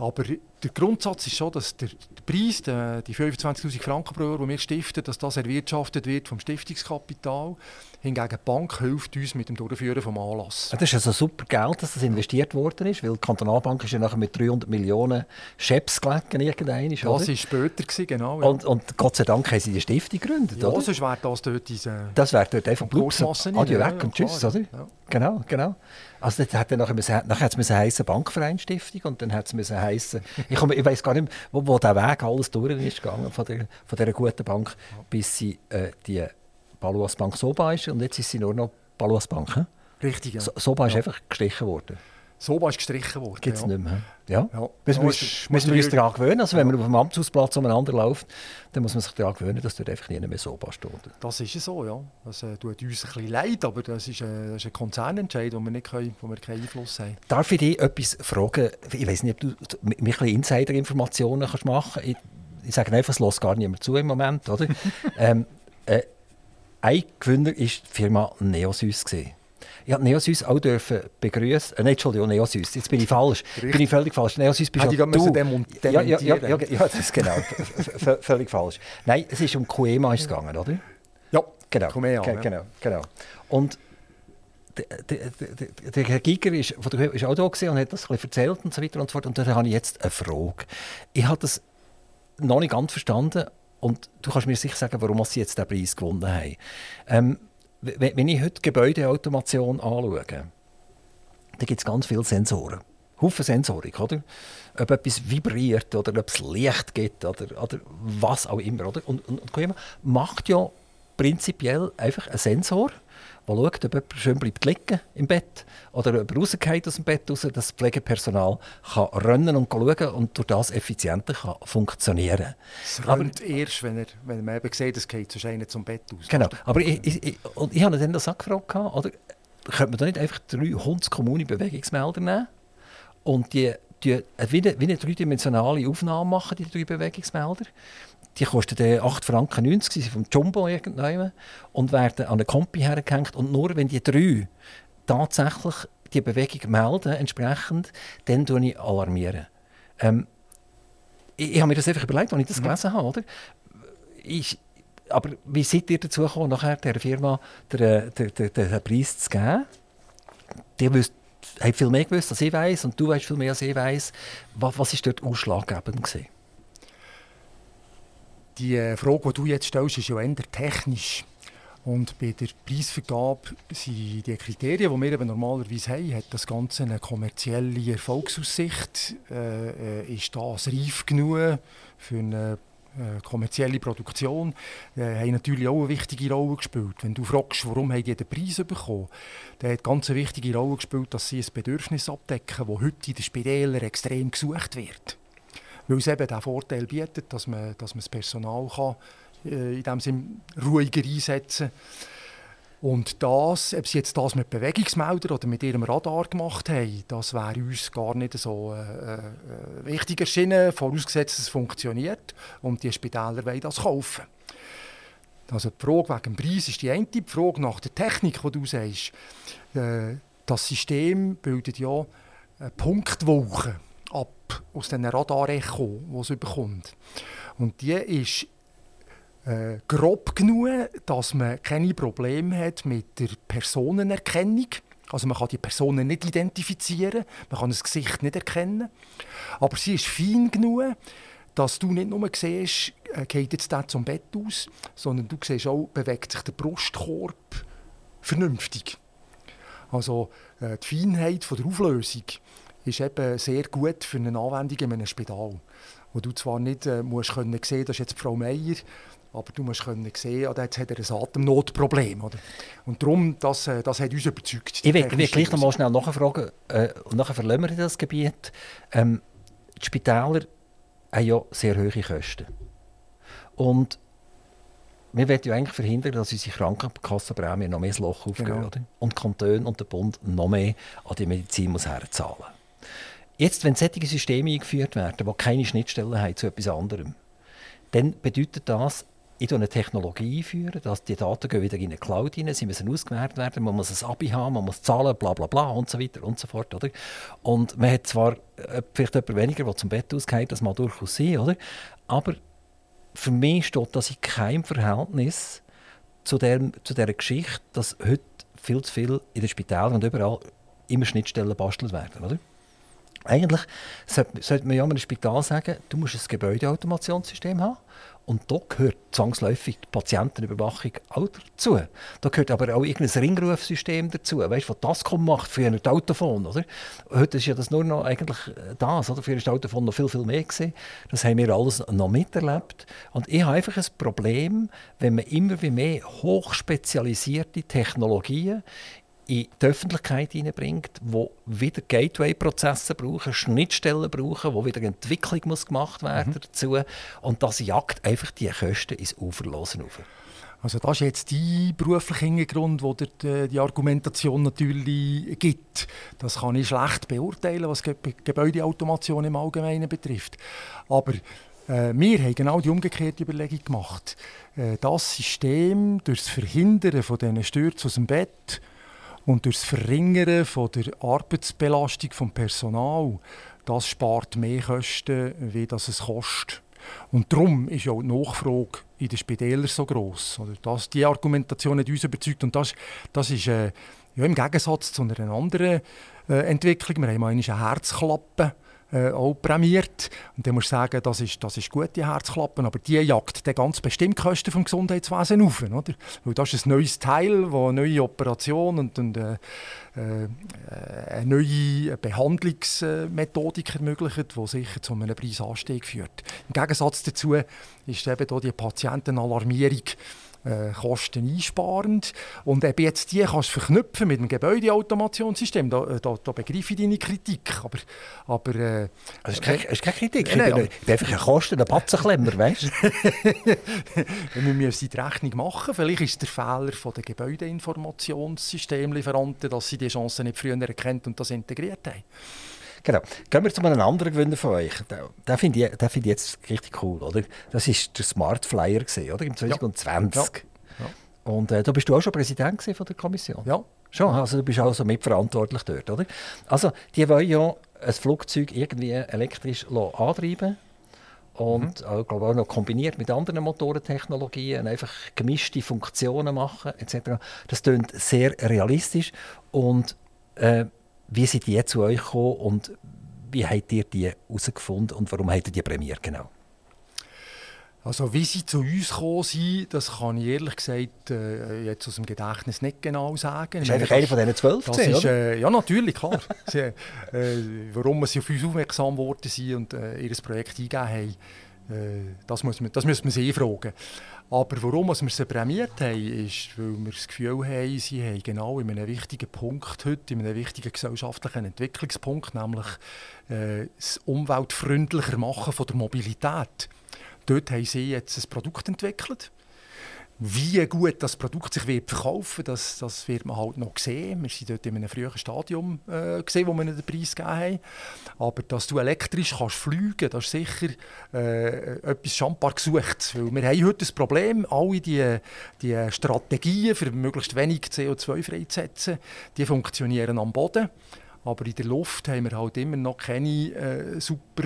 Aber der Grundsatz ist schon, dass der, der Preis, der, die 25'000 Franken pro Jahr, die wir stiften, dass das erwirtschaftet wird vom Stiftungskapital. Hingegen die Bank hilft uns mit dem Durchführen des Anlasses. Das ist also super Geld, dass das investiert worden ist, weil die Kantonalbank ist ja nachher mit 300 Millionen Scheps gelegen irgendein. Das war später, gewesen, genau. Ja. Und, und, Gott sei Dank haben sie die Stiftung gegründet, ja, oder? sonst wäre das dort diese... Das wäre dort einfach Blut. Adieu weg ja, und tschüss, klar, oder? Ja. Genau, genau. Also das hat dann nachher, müssen, nachher hat es heissen Bankvereinstiftung und dann hat es heissen, ich, ich weiß gar nicht wo, wo der Weg alles durch ist gegangen von der, von dieser guten Bank, bis sie äh, die Baluas Bank Soba ist und jetzt ist sie nur noch Baluas Bank. He? Richtig, ja. So, Soba ist einfach gestrichen worden. Soba ist gestrichen worden. Gibt es ja. nicht mehr. Ja. ja. Müssen, wir, müssen wir uns daran gewöhnen. Also, wenn man auf dem Amtshausplatz umeinander läuft, dann muss man sich daran gewöhnen, dass dort einfach nie mehr Soba steht. Das ist ja so, ja. Das äh, tut uns ein bisschen leid, aber das ist, äh, das ist ein Konzernentscheid, wo wir, nicht können, wo wir keinen Einfluss haben. Darf ich dich etwas fragen? Ich weiß nicht, ob du mir ein bisschen Insider-Informationen machen kannst. Ich, ich sage einfach, es lässt gar niemand zu im Moment. Oder? ähm, äh, ein Gewinner war die Firma Neosys. Ich durfte Neosys auch dürfen begrüßen. Äh, nein, Entschuldigung, Neosys. Jetzt bin ich falsch. Richtig. Bin ich völlig falsch. Neosys bist ja du. Ja, ja, ja, ja, das ist genau. völlig falsch. Nein, es ist um Kuema gegangen, oder? Ja, genau. Kumea, ja. genau, genau. Und der, Herr Giger ist, von der, ist auch da und hat das ein erzählt und so weiter und so fort. Und dann habe ich jetzt eine Frage. Ich habe das noch nicht ganz verstanden und du kannst mir sicher sagen, warum sie jetzt den Preis gewonnen haben. Ähm, wenn ich heute Gebäudeautomation anschaue, da gibt es ganz viele Sensoren. Haufen Sensorik, oder? Ob etwas vibriert oder ob es Licht gibt oder, oder was auch immer. Oder? Und, und, und macht ja prinzipiell einfach einen Sensor, der schaut, ob jemand schön bleibt liegen im Bett oder ob er rausgeht aus dem Bett raus, dass das Pflegepersonal kann rennen und schauen und durch das effizienter kann funktionieren. Es rennt erst, wenn, er, wenn man eben sieht, es geht sonst zum Bett aus. Genau, aber ich, ich, ich, und ich habe dann das auch gefragt, oder? Könnte man da nicht einfach drei Hundskommunie-Bewegungsmelder nehmen und die, die wie, eine, wie eine dreidimensionale Aufnahme machen, die drei Bewegungsmelder die kosten 8 Franken 90, sie sind vom Jumbo irgendwann und werden an eine Kompi hergehängt. Und nur wenn die drei tatsächlich die Bewegung melden, entsprechend, dann tue ich alarmieren. Ähm, ich, ich habe mir das einfach überlegt, als ich das mhm. gelesen habe. Oder? Ich, aber wie seid ihr dazu gekommen, nachher der Firma den, den, den, den Preis zu geben? Die wüsst, hat viel mehr gewusst, als ich weiß, und du weißt viel mehr als ich weiß. Was, ist dort ausschlaggebend gewesen? Die äh, Frage, die du jetzt stellst, ist ja eher technisch. Und bei der Preisvergabe sind die Kriterien, die wir eben normalerweise haben, hat das Ganze eine kommerzielle Erfolgsaussicht, äh, äh ist das reif genug für eine äh, kommerzielle Produktion äh, haben natürlich auch eine wichtige Rolle gespielt. Wenn du fragst, warum haben die den Preis bekommen, dann hat ganz eine wichtige Rolle gespielt, dass sie ein Bedürfnis abdecken, das heute in den Spitälern extrem gesucht wird. Weil es eben den Vorteil bietet, dass man, dass man das Personal kann, äh, in diesem Sinne ruhiger einsetzen kann und das, ob sie jetzt das mit Bewegungsmelder oder mit ihrem Radar gemacht haben, das wäre uns gar nicht so äh, äh, wichtig erschienen, vorausgesetzt es funktioniert und die Spitäler wollen das kaufen. Also die Frage wegen dem Preis ist die eine, die Frage nach der Technik, die du sagst. Äh, das System bildet ja eine Punktwoche ab aus diesen Radarecho, die es bekommt. Und die ist äh, grob genug, dass man keine Probleme hat mit der Personenerkennung. Also man kann die Personen nicht identifizieren, man kann das Gesicht nicht erkennen. Aber sie ist fein genug, dass du nicht nur siehst, äh, geht jetzt der zum Bett aus, sondern du siehst auch, bewegt sich der Brustkorb vernünftig. Also äh, die Feinheit von der Auflösung ist eben sehr gut für eine Anwendung in einem Spital. Wo du zwar nicht äh, musst können sehen, das ist jetzt Frau Meier, aber du musst können sehen, oder jetzt hat er ein Atemnotproblem. Oder? Und darum, das, äh, das hat uns überzeugt. Ich will, will gleich noch mal schnell nachfragen, äh, und nachher verlassen wir das Gebiet. Ähm, die Spitäler haben ja sehr hohe Kosten. Und wir wollen ja eigentlich verhindern, dass unsere Krankenkassenprämien noch mehr ins Loch aufgehen. Genau. Oder? Und die Kantone und der Bund noch mehr an die Medizin muss herzahlen. Jetzt, wenn solche Systeme eingeführt werden, die keine Schnittstellen haben zu etwas anderem, dann bedeutet das, ich eine Technologie einführen, dass die Daten wieder in eine Cloud rein, sie müssen ausgewertet werden, man muss ein ABI haben, man muss zahlen, bla bla bla und so weiter und so fort. Oder? Und man hat zwar äh, vielleicht jemand weniger, der zum Bett ausgeht, das mag durchaus sein, oder? aber für mich steht das in keinem Verhältnis zu der, zu der Geschichte, dass heute viel zu viel in den Spitälern und überall immer Schnittstellen bastelt werden. Oder? Eigentlich sollte man ja einem Spital sagen, du musst ein Gebäudeautomationssystem haben und da gehört zwangsläufig die Patientenüberwachung auch dazu. Da gehört aber auch irgendein Ringrufsystem dazu. Weißt du, was das macht für ein Autofon, oder? Heute ist ja das nur noch eigentlich das, oder? Früher war das Autofon noch viel, viel mehr gewesen. Das haben wir alles noch miterlebt. Und ich habe einfach ein Problem, wenn man immer wie mehr hochspezialisierte Technologien in die Öffentlichkeit hineinbringt, wo wieder Gateway-Prozesse brauchen, Schnittstellen brauchen, wo wieder Entwicklung muss gemacht werden mhm. dazu. Und das jagt einfach die Kosten ins Uferlosen auf. Also das ist jetzt die berufliche Hintergrund, wo der, die Argumentation natürlich gibt. Das kann ich schlecht beurteilen, was Ge Gebäudeautomation im Allgemeinen betrifft. Aber äh, wir haben genau die umgekehrte Überlegung gemacht. Äh, das System durch das Verhindern von diesen Stürzen aus dem Bett und durch das Verringern von der Arbeitsbelastung des Personal, das spart mehr Kosten, wie das es kostet. Und darum ist auch die Nachfrage in den Spitälern so gross. Oder das, die Argumentation hat uns überzeugt. Und das, das ist äh, ja, im Gegensatz zu einer anderen äh, Entwicklung. Wir haben eine Herzklappe äh, auch prämiert. Und dann muss ich sagen, das ist, das ist gut, die Herzklappen, aber die jagt dann ganz bestimmt die Kosten vom Gesundheitswesen auf. Oder? Weil das ist ein neues Teil, das eine neue Operation und, und äh, äh, eine neue Behandlungsmethodik ermöglicht, die sicher zu einem Preisanstieg führt. Im Gegensatz dazu ist eben hier die Patientenalarmierung äh, kosteneinsparend. Und eben jetzt die kannst du verknüpfen mit dem Gebäudeautomationssystem. Da, äh, da, da begreife ich deine Kritik. Aber, aber, äh, das ist, keine, das ist keine Kritik. Nein, nein, ich bin einfach ein Kosten, ein Batzenklemmer, weißt du? Wir müssen die Rechnung machen. Vielleicht ist der Fehler von der Gebäudeinformationssystemlieferanten, dass sie die Chancen nicht früher erkennt und das integriert haben. Genau. Gehen wir zu einem anderen Gewinner von euch. Den, finde ich, find ich jetzt richtig cool. Oder? Das war der Smart Flyer, gewesen, oder? im 2020. Ja. Ja. Und äh, da bist du auch schon Präsident von der Kommission. Ja. Schon, also du bist also mitverantwortlich dort, oder? Also, die wollen ja ein Flugzeug irgendwie elektrisch antreiben und mhm. auch, glaube auch noch kombiniert mit anderen Motorentechnologien einfach gemischte Funktionen machen etc. Das klingt sehr realistisch und äh, wie sind die zu euch gekommen und wie habt ihr die herausgefunden und warum habt ihr die prämiert genau? Also wie sie zu uns gekommen sind, das kann ich ehrlich gesagt äh, jetzt aus dem Gedächtnis nicht genau sagen. Das ist einfach einer von diesen zwölf das ist, äh, Ja, natürlich, klar. sie, äh, warum sie auf uns aufmerksam geworden sind und äh, ihr Projekt eingegeben haben, äh, das, muss man, das müssen wir sie fragen. Aber warum wir sie prämiert haben, ist, weil wir das Gefühl haben, sie haben genau in einem wichtigen Punkt heute, in einem wichtigen gesellschaftlichen Entwicklungspunkt, nämlich äh, das umweltfreundlicher Machen von der Mobilität. Dort haben sie jetzt ein Produkt entwickelt wie gut das Produkt sich wird verkaufen das, das wird man halt noch sehen. Wir sind dort in einem frühen Stadium, äh, gesehen, wo wir den Preis gegeben haben. Aber dass du elektrisch kannst fliegen das ist sicher äh, etwas schambar gesucht. Weil wir haben heute das Problem, alle die, die Strategien, für möglichst wenig CO2 freizusetzen, die funktionieren am Boden. Aber in der Luft haben wir halt immer noch keine äh, super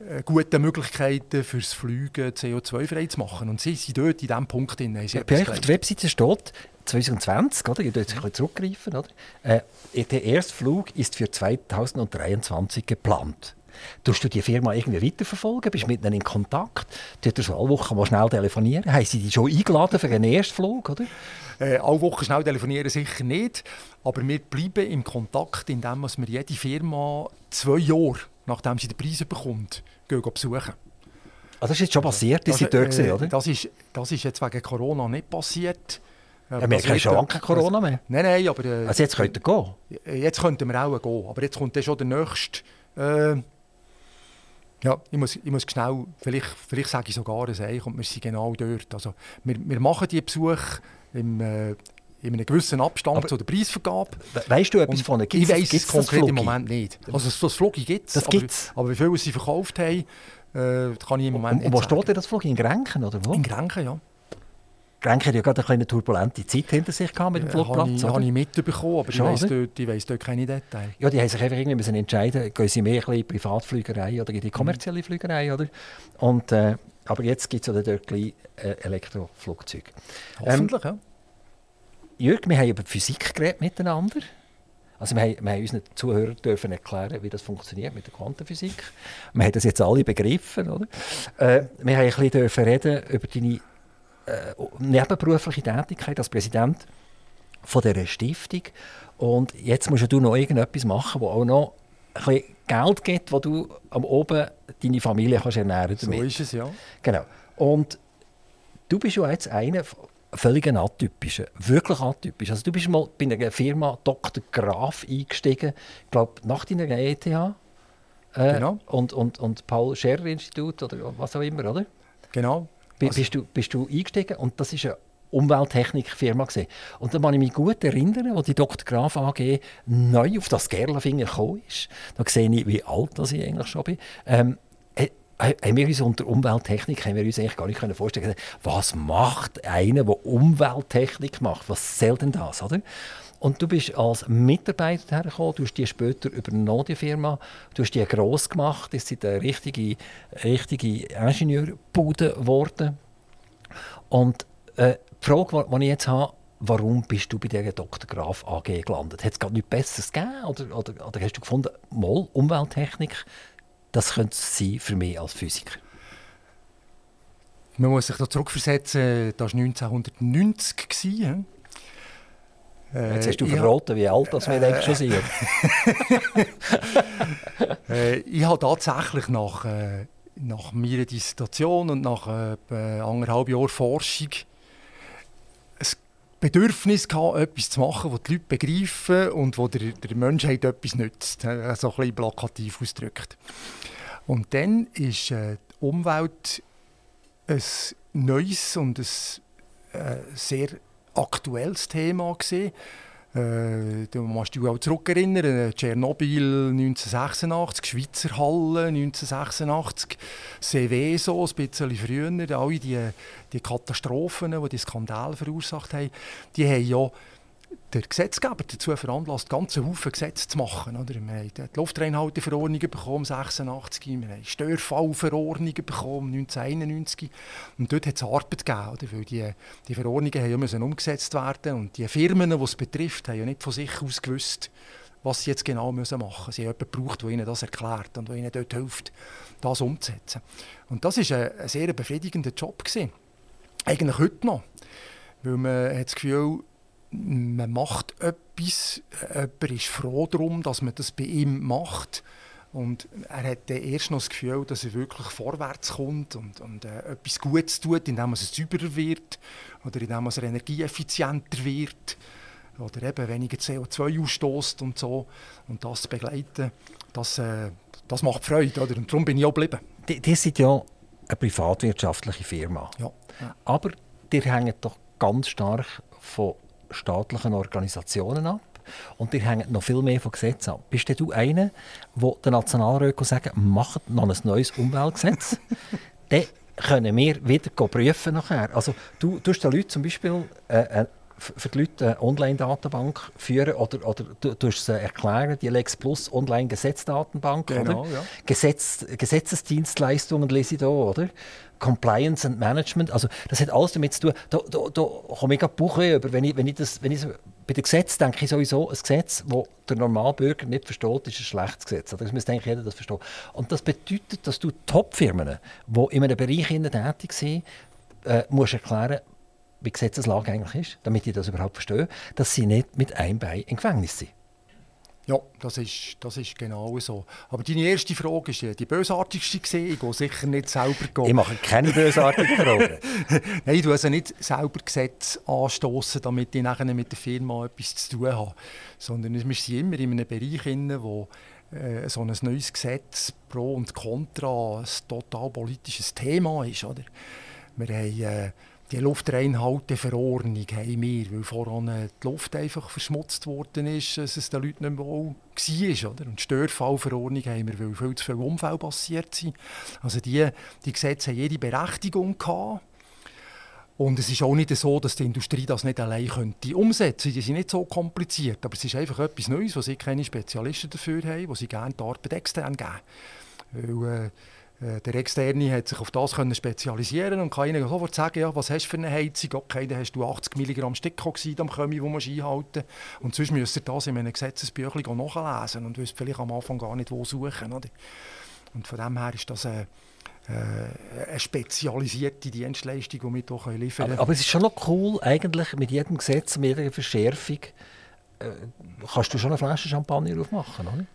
äh, gute Möglichkeiten fürs Fliegen CO2-frei zu machen. Und sie sind dort in diesem Punkt drin. Ja, bei euch auf der Webseite steht 2020, oder? Ich jetzt ein bisschen zurückgreifen, oder? Äh, der erste Flug ist für 2023 geplant. Tust du die Firma irgendwie weiterverfolgen? Bist du mit ihnen in Kontakt? Tut ihr so alle Wochen mal schnell telefonieren? Haben sie dich schon eingeladen für einen Erstflug? Oder? Äh, alle Wochen schnell telefonieren sicher nicht. Aber wir bleiben im Kontakt, indem wir jede Firma zwei Jahre nachdem sie den Preis bekommt, gehen besuchen. Also das ist jetzt schon passiert, das, das, dort äh, oder? Das ist, das ist jetzt wegen Corona nicht passiert. Ja, wir haben schon lange Corona mehr. Nein, nein, aber... Äh, also jetzt könnt ihr gehen? Jetzt könnten wir auch gehen, aber jetzt kommt dann schon der nächste... Äh, ja, ich muss, ich muss schnell, vielleicht, vielleicht sage ich sogar ein Eich und wir sind genau dort. Also, wir, wir machen die Besuche im, äh, in einem gewissen Abstand aber zu der Preisvergabe. Weißt du etwas von der Ich weiß es konkret im Moment nicht. Also das Flogi gibt es, das aber, gibt's. aber wie viel sie verkauft haben, äh, kann ich im Moment und, nicht Und wo steht denn das Flogi? In Grenken oder wo? In Grenken, ja. Grenken hat ja gerade eine turbulente Zeit hinter sich gehabt mit dem Flugplatz. Ja, habe ich mitbekommen, aber Schon, ich, weiss dort, ich weiss dort keine Details. Ja, die haben sich einfach irgendwie müssen entscheiden, gehen sie mehr in die Privatflügerei oder in die kommerzielle Flügerei, oder? Und, äh, aber jetzt gibt es ja dort gleich äh, Elektroflugzeuge. Hoffentlich, ähm, ja. Jürg, wir haben über Physik geredet miteinander. Also wir haben, wir haben unseren Zuhörern dürfen erklären, wie das funktioniert mit der Quantenphysik. Wir haben das jetzt alle begriffen, oder? Äh, wir haben ein bisschen reden über deine äh, nebenberufliche Tätigkeit als Präsident von dieser Stiftung. Und jetzt musst du noch irgendetwas machen, wo auch noch ein bisschen Geld gibt, wo du am oben deine Familie kannst ernähren kannst. So ist es, ja. Genau. Und du bist ja jetzt einer völlig atypischer, wirklich atypisch. Also du bist mal bei einer Firma Dr. Graf eingestiegen, ich glaube nach deiner ETH äh, genau. und, und, und Paul Scherrer Institut oder was auch immer, oder? Genau. B also. bist, du, bist du eingestiegen und das ist eine Umwelttechnikfirma gesehen. Und da kann ich mich gut erinnern, als die Dr. Graf AG neu auf das Gerlfinger gekommen ist. Da sehe ich, wie alt das ich eigentlich schon bin. Ähm, haben wir uns unter Umwelttechnik haben wir uns eigentlich gar nicht vorstellen was macht einer, der Umwelttechnik macht? Was soll denn das, oder? Und du bist als Mitarbeiter hergekommen, du hast die später übernommen, die Firma, du hast die gross gemacht, ist eine richtige, richtige Ingenieurbude geworden. Und äh, die Frage, die ich jetzt habe, warum bist du bei dieser Dr. Graf AG gelandet? Hat es gar nichts Besseres gegeben? Oder, oder, oder hast du gefunden, mal Umwelttechnik das könnte es sein für mich als Physiker. Man muss sich da zurückversetzen, das war 1990. Äh, Jetzt hast du verraten, wie alt das wir äh, schon sind. äh, ich habe tatsächlich nach, äh, nach meiner Dissertation und nach äh, anderthalb Jahren Forschung Bedürfnis gehabt, etwas zu machen, das die Leute begreifen und wo der, der Menschheit etwas nützt. So ein bisschen plakativ ausgedrückt. Und dann ist äh, die Umwelt ein neues und ein äh, sehr aktuelles Thema gewesen. Äh, du musst dich auch zurückerinnern, Tschernobyl 1986, Schweizer Halle 1986, Seveso ein bisschen früher, alle die, die Katastrophen, die die Skandale verursacht haben, die haben ja der Gesetzgeber dazu veranlasst, ganze Haufen Gesetze zu machen. Oder? Wir haben die Luftreinhalteverordnungen bekommen, 86, wir haben Störfallverordnungen bekommen, 1991. Und dort hat es Arbeit gegeben, oder? weil die, die Verordnungen haben ja müssen umgesetzt werden und die Firmen, die es betrifft, haben ja nicht von sich aus gewusst, was sie jetzt genau müssen machen müssen. Sie haben jemanden gebraucht, der ihnen das erklärt und der ihnen dort hilft, das umzusetzen. Und das war ein, ein sehr befriedigender Job. Gewesen. Eigentlich heute noch. Weil man hat das Gefühl, man macht etwas, jemand ist froh darum, dass man das bei ihm macht. Und er hat dann erst noch das Gefühl, dass er wirklich vorwärts kommt und, und äh, etwas Gutes tut, indem er sauberer wird oder indem er energieeffizienter wird oder eben weniger CO2 ausstößt und so. Und das begleiten, das, äh, das macht Freude. Oder? Und darum bin ich auch geblieben. Die, die sind ja eine privatwirtschaftliche Firma. Ja. ja. Aber die hängen doch ganz stark von staatlichen Organisationen ab. Und die hängen noch viel mehr von Gesetzen ab. Bist du einer, der den Nationalrat sagt, macht noch ein neues Umweltgesetz? Dann können wir wieder prüfen nachher. Also du, hast den Leuten zum Beispiel äh, für die Leute eine Online-Datenbank führen oder, oder du, du sie erklären, die Lex Plus Online-Gesetzdatenbank, genau, Ja. Gesetz, Gesetzesdienstleistungen lese ich da, oder? Compliance and Management, also das hat alles damit zu tun, da, da, da komme ich gerade über, wenn ich, wenn ich das, wenn ich bei dem Gesetz denke ich sowieso, ein Gesetz, das der Normalbürger nicht versteht, ist ein schlechtes Gesetz. Das müsste eigentlich jeder das verstehen. Und das bedeutet, dass du Top-Firmen, die in einem Bereich tätig sind, äh, musst erklären wie die Gesetzeslage eigentlich ist, damit ich das überhaupt verstehe, dass sie nicht mit einem Bein im Gefängnis sind. Ja, das ist, das ist genau so. Aber deine erste Frage ist die bösartigste gesehen. Ich gehe sicher nicht selber gehen. Ich mache keine bösartigen Fragen. Nein, du also nicht selber Gesetze anstoßen, damit ich nachher mit der Firma etwas zu tun habe. Sondern wir sind immer in einem Bereich, wo äh, so ein neues Gesetz pro und contra ein total politisches Thema ist. Oder? Wir haben... Äh, die Luftreinhalteverordnung haben wir, weil voran die Luft einfach verschmutzt worden ist, dass es den Leuten nicht mehr war. Oder? Und die Störfallverordnung haben wir, weil viel zu viele Unfälle passiert sind. Also die, die Gesetze haben jede Berechtigung gehabt. Und es ist auch nicht so, dass die Industrie das nicht allein könnte umsetzen. Die sind nicht so kompliziert, aber es ist einfach etwas Neues, wo sie keine Spezialisten dafür haben, wo sie gerne die Arbeit extern geben. Weil, äh, der Externe hat sich auf das können spezialisieren und kann ihnen sofort sagen, ja, was hast du für eine Heizung? Okay, dann hast du 80 Milligramm Stickoxid am Kömi, wo man einhalten Und sonst müsst ihr das in einem Gesetzesbüchlein nachlesen und wisst vielleicht am Anfang gar nicht, wo suchen. Oder? Und von dem her ist das eine, äh, eine spezialisierte Dienstleistung, die wir hier liefern können. Aber, es ist schon noch cool, eigentlich mit jedem Gesetz, mit jeder Verschärfung, äh, kannst du schon eine Flasche Champagner aufmachen, oder?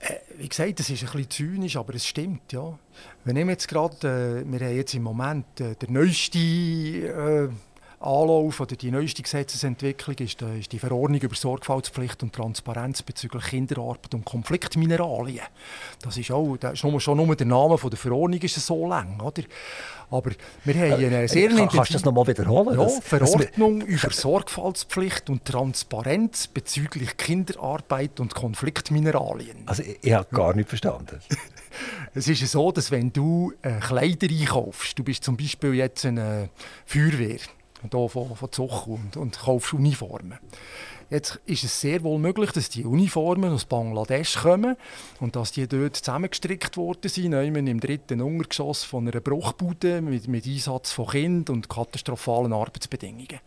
Äh, wie gesagt, das ist ein bisschen zynisch, aber es stimmt. Ja. Wir nehmen jetzt gerade, äh, wir haben jetzt im Moment äh, der neueste äh, Anlauf oder die neueste Gesetzesentwicklung ist, äh, ist die Verordnung über Sorgfaltspflicht und Transparenz bezüglich Kinderarbeit und Konfliktmineralien. Das ist auch, das ist nur, schon nur der Name von der Verordnung ist so lang, oder? Aber wir haben eine äh, sehr Kann, Kannst du das nochmal wiederholen? Ja, das, Verordnung das über Sorgfaltspflicht und Transparenz bezüglich Kinderarbeit und Konfliktmineralien. Also ich, ich habe gar nicht verstanden. es ist so, dass wenn du äh, Kleider einkaufst, du bist zum Beispiel jetzt eine Feuerwehr, hier von, von Zuch und, und kaufst Uniformen. Jetzt ist es sehr wohl möglich, dass die Uniformen aus Bangladesch kommen und dass die dort zusammengestrickt worden sind, im dritten Untergeschoss von einer Bruchbude mit, mit Einsatz von Kindern und katastrophalen Arbeitsbedingungen.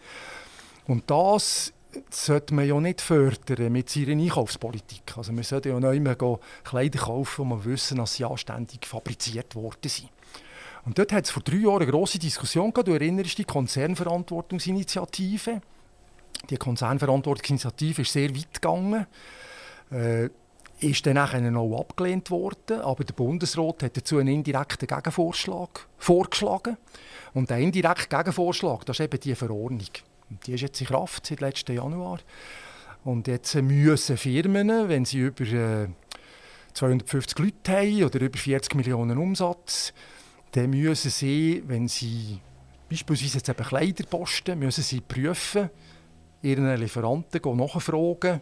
Und das sollte man ja nicht fördern mit seiner Einkaufspolitik. Also man sollte ja nicht mehr Kleider kaufen, wo man wissen, dass sie anständig fabriziert worden sind. Und dort hat es vor drei Jahren eine grosse Diskussion gehabt. Du erinnerst dich, die Konzernverantwortungsinitiative. Die Konzernverantwortungsinitiative ist sehr weit gegangen. Äh, ist dann auch abgelehnt worden, aber der Bundesrat hat dazu einen indirekten Gegenvorschlag vorgeschlagen. Und der indirekte Gegenvorschlag, das ist eben die Verordnung. Die ist jetzt in Kraft seit letzten Januar. Und jetzt müssen Firmen, wenn sie über äh, 250 Leute haben oder über 40 Millionen Umsatz, dann müssen sie, wenn sie beispielsweise jetzt eben Kleider posten, müssen sie prüfen, ihren Lieferanten nachfragen,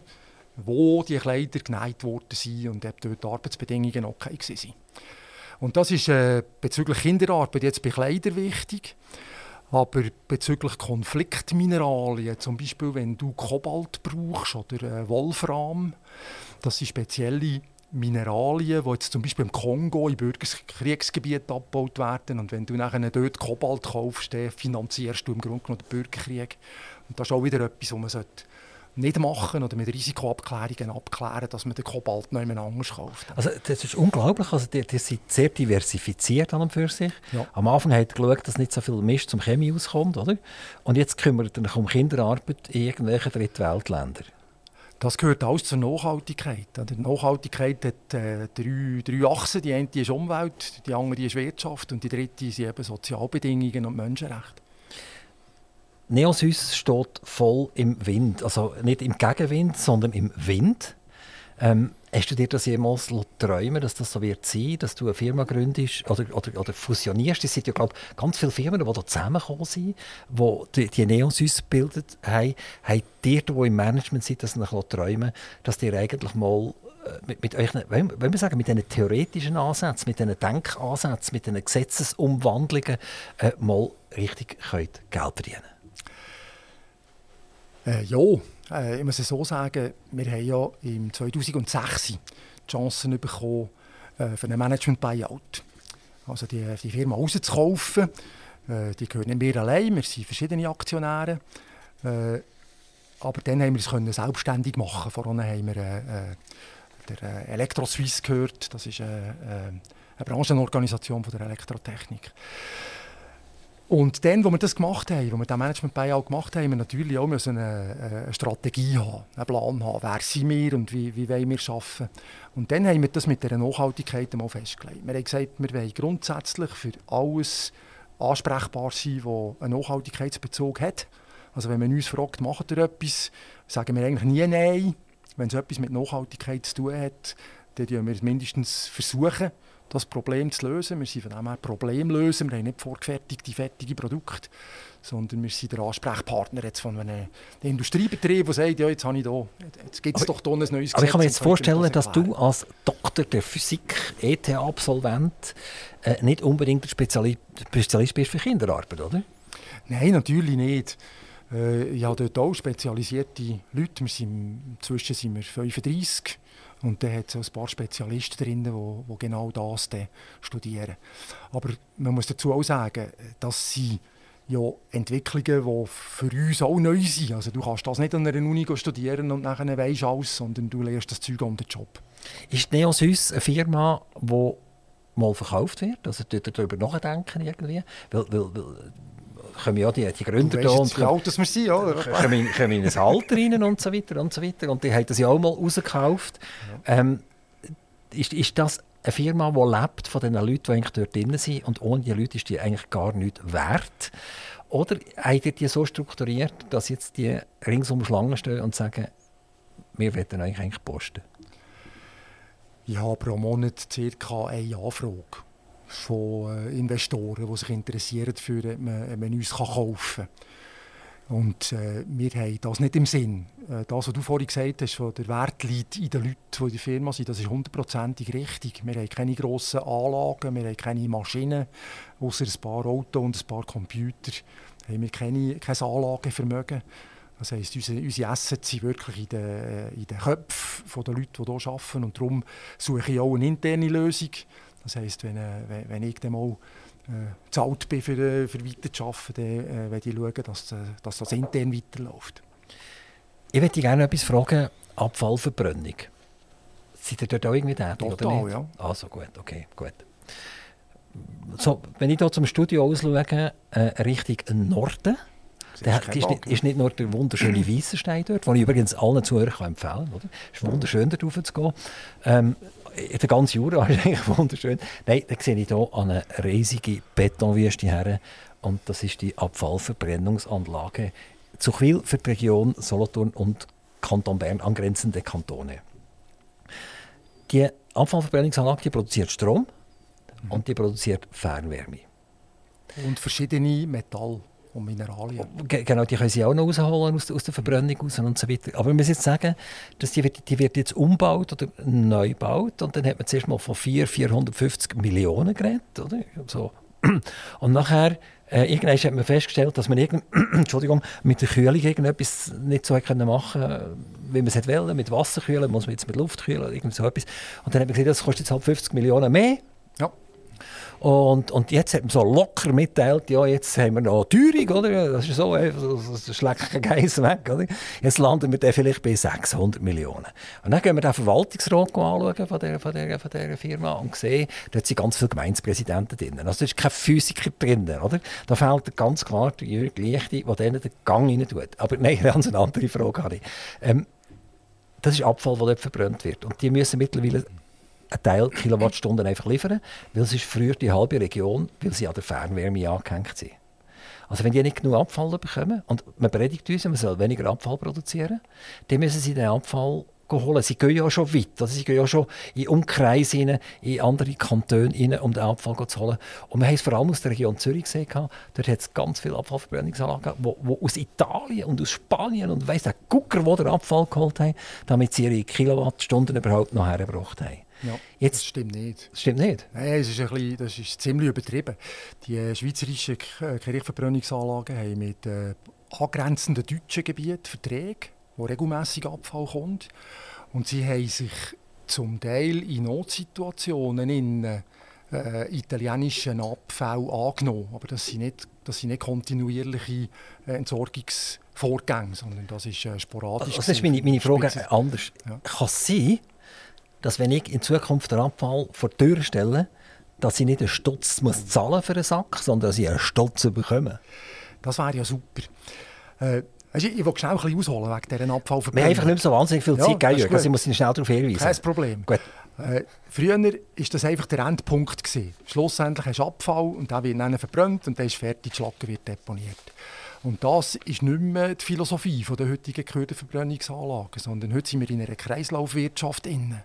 wo die Kleider genäht worden sind und ob dort die Arbeitsbedingungen okay waren. Und das ist äh, bezüglich Kinderarbeit jetzt bei Kleidern wichtig. Aber bezüglich Konfliktmineralien, zum Beispiel wenn du Kobalt brauchst oder äh, Wolfram, das sind spezielle Mineralien, die jetzt zum Beispiel im Kongo im Bürgerkriegsgebiet abgebaut werden. Und wenn du nachher dort Kobalt kaufst, dann finanzierst du im Grunde genommen den Bürgerkrieg. Und das ist auch wieder etwas, was man nicht machen oder mit Risikoabklärungen abklären, dass man den Kobalt nicht mehr anders kauft. Also das ist unglaublich. Also die, die sind sehr diversifiziert an und für sich. Ja. Am Anfang hat geschaut, dass nicht so viel Mist zum Chemie auskommt, oder? Und jetzt kümmert er sich um Kinderarbeit in irgendwelchen Drittweltländern. Das gehört alles zur Nachhaltigkeit. Die Nachhaltigkeit hat äh, drei, drei Achsen. Die eine ist Umwelt, die andere ist Wirtschaft und die dritte sind eben Sozialbedingungen und Menschenrechte. Neosys steht voll im Wind. Also nicht im Gegenwind, sondern im Wind. Ähm, hast du dir das jemals träumen dass das so wird sein, dass du eine Firma gründest oder, oder, oder fusionierst? Es sind ja glaube ganz viele Firmen, die da zusammengekommen sind, die die, die Neosys gebildet haben. Habt ihr, die im Management sind, das noch träumen, dass ihr eigentlich mal äh, mit, mit euch, wenn wir sagen, mit diesen theoretischen Ansätzen, mit diesen Denkansätzen, mit diesen Gesetzesumwandlungen äh, mal richtig Geld verdienen äh, ja, äh, ich muss es so sagen, wir haben ja im 2006 die Chancen bekommen äh, für einen Management-Buyout. Also die, die Firma rauszukaufen. Äh, die gehören nicht wir allein, wir sind verschiedene Aktionäre. Äh, aber dann haben wir es können selbstständig machen. Vorhin haben wir äh, äh der äh, Elektroswiss gehört. Das ist eine, eine Branchenorganisation von der Elektrotechnik. Und dann, wo wir das gemacht haben, wo wir den Management Buyout gemacht haben, haben wir natürlich auch eine, eine Strategie haben, einen Plan haben, wer sind wir und wie, wie wollen wir arbeiten. Und dann haben wir das mit der Nachhaltigkeit mal festgelegt. Wir haben gesagt, wir wollen grundsätzlich für alles ansprechbar sein, was einen Nachhaltigkeitsbezug hat. Also wenn man uns fragt, macht ihr etwas, sagen wir eigentlich nie Nein. Wenn es etwas mit Nachhaltigkeit zu tun hat, dann versuchen wir es mindestens versuchen das Problem zu lösen. Wir sind von dem her Problemlöser. Wir haben nicht vorgefertigte, fertige Produkte, sondern wir sind der Ansprechpartner jetzt von einem Industriebetrieb, der sagt, ja, jetzt, habe ich da, jetzt gibt es doch hier ein neues Gesetz. Aber ich kann mir jetzt vorstellen, das dass du als Doktor der Physik, ETH-Absolvent, äh, nicht unbedingt der Spezialist, Spezialist bist für Kinderarbeit, oder? Nein, natürlich nicht. Äh, ich habe dort auch spezialisierte Leute. Wir sind, inzwischen sind wir 35 und dann hat es ein paar Spezialisten drin, die, die genau das studieren. Aber man muss dazu auch sagen, dass sie ja Entwicklungen, die für uns auch neu sind. Also du kannst das nicht an einer Uni studieren und nachher weisst alles, sondern du lernst das Zeug an den Job. Ist Neosys eine Firma, die mal verkauft wird? Also darüber nachdenken irgendwie? Weil, weil, weil kommen ja die, die Gründer da und wie alt wir sind, oder? kommen, kommen in ein Alter rein und so weiter und so weiter. Und die haben das ja auch mal rausgekauft. Ja. Ähm, ist, ist das eine Firma, die lebt von den Leuten, die eigentlich dort drin sind und ohne die Leute ist die eigentlich gar nichts wert? Oder habt ihr die so strukturiert, dass jetzt die ringsum Schlangen stehen und sagen, wir wollen euch eigentlich posten? Ich habe pro Monat ca. eine Anfrage von äh, Investoren, die sich interessieren, für, wenn man uns kaufen kann. Und äh, wir haben das nicht im Sinn. Äh, das, was du vorhin gesagt hast, der Wert liegt in den Leuten, die in der Firma sind, das ist hundertprozentig richtig. Wir haben keine grossen Anlagen, wir haben keine Maschinen, außer ein paar Autos und ein paar Computer. Haben wir keine, kein Anlagevermögen. Das heisst, unsere, unsere Assets sind wirklich in den, äh, in den Köpfen der Leute, die hier arbeiten. Und darum suche ich auch eine interne Lösung. Das heisst, wenn, äh, wenn ich dann mal äh, bin, für, äh, für weiterzuarbeiten, dann äh, werde ich schauen, dass, äh, dass das intern weiterläuft. Ich würde gerne etwas fragen, Abfallverbrennung. Seid ihr dort auch irgendwie tätig, Total, oder nicht? ja. Also gut, okay, gut. So, wenn ich hier zum Studio ausschaue, äh, Richtung Norden, der, ist, nicht, ist, nicht, nur der wunderschöne Weissenstein dort, den ich übrigens allen Zuhörern empfehlen kann. Es ist wunderschön, dort rauf zu gehen. Ähm, der ganze Jura ist eigentlich wunderschön. Nein, da sehe ich hier eine riesige Betonwüste her. Und das ist die Abfallverbrennungsanlage zu Quil für die Region Solothurn und Kanton Bern angrenzende Kantone. Die Abfallverbrennungsanlage die produziert Strom mhm. und die produziert Fernwärme. Und verschiedene Metalle und Mineralien. Genau, die können sie auch noch rausholen aus, aus der Verbrennung raus und so weiter. Aber wir müssen jetzt sagen, dass die, wird, die wird jetzt umgebaut oder neu gebaut und dann hat man zuerst mal von 4, 450 Millionen geredet, oder? So. Und nachher äh, irgendwann hat man festgestellt, dass man irgend, Entschuldigung, mit der Kühlung irgendetwas nicht so können machen konnte, wie man es wollte. Mit Wasser kühlen, muss man jetzt mit Luft kühlen, irgend so etwas. Und dann hat man gesagt, das kostet jetzt halt 50 Millionen mehr. Ja. Und, und jetzt hat man so locker mitteilt, ja, jetzt haben wir noch Teuerung, oder? Das ist so, das schlägt kein Geiss weg, oder? Jetzt landen wir dann vielleicht bei 600 Millionen. Und dann gehen wir den Verwaltungsrat anschauen von dieser, von dieser, von dieser Firma und sehen, da sind ganz viele Gemeindepräsidenten drin. Also da ist kein Physiker drin, oder? Da fehlt ganz klar der Jürg Lichti, der denen den Gang rein tut. Aber nein, ganz eine andere Frage habe ich. Ähm, das ist Abfall, der dort verbrannt wird. Und die müssen mittlerweile einen Teil Kilowattstunden einfach liefern, weil es ist früher die halbe Region, weil sie an der Fernwärme angehängt sind. Also wenn die nicht genug Abfall bekommen und man predigt uns, man soll weniger Abfall produzieren, dann müssen sie den Abfall holen. Sie gehen ja schon weit. Also sie gehen ja schon in Umkreise rein, in andere Kantone rein, um den Abfall zu holen. Und wir haben es vor allem aus der Region Zürich gesehen. Dort hat es ganz viele Abfallverbrennungsanlagen, die, die aus Italien und aus Spanien und weiss der Gucker, wo der Abfall geholt haben, damit sie ihre Kilowattstunden überhaupt noch hergebracht haben. Ja, Jetzt, das stimmt nicht. Das stimmt nicht? Nein, es ist ein bisschen, das ist ziemlich übertrieben. Die äh, schweizerischen äh, Kirchverbrennungsanlagen haben mit äh, angrenzenden deutschen Gebieten Verträge, wo regelmäßig Abfall kommt. Und sie haben sich zum Teil in Notsituationen in äh, italienischen Abfall angenommen. Aber das sind nicht, das sind nicht kontinuierliche äh, Entsorgungsvorgänge, sondern das ist äh, sporadisch. Also, das ist meine, meine Frage anders. Ja. Kann es sein, dass wenn ich in Zukunft den Abfall vor die Tür stelle, dass ich nicht einen Stutz muss zahlen für einen Sack, sondern dass ich einen Stutz bekomme? Das wäre ja super. Äh, ich will schnell ein bisschen ausholen wegen dieser Abfallverbrennung. Wir haben einfach nicht so wahnsinnig viel Zeit, ja, Jürgen, also ich muss ihn schnell darauf hinweisen. Kein Problem. Gut. Äh, früher war das einfach der Endpunkt. Gewesen. Schlussendlich hast du Abfall und der wird dann verbrannt und dann ist fertig, die Schlacke wird deponiert. Und das ist nicht mehr die Philosophie der heutigen Köderverbrennungsanlagen, sondern heute sind wir in einer Kreislaufwirtschaft. Inne.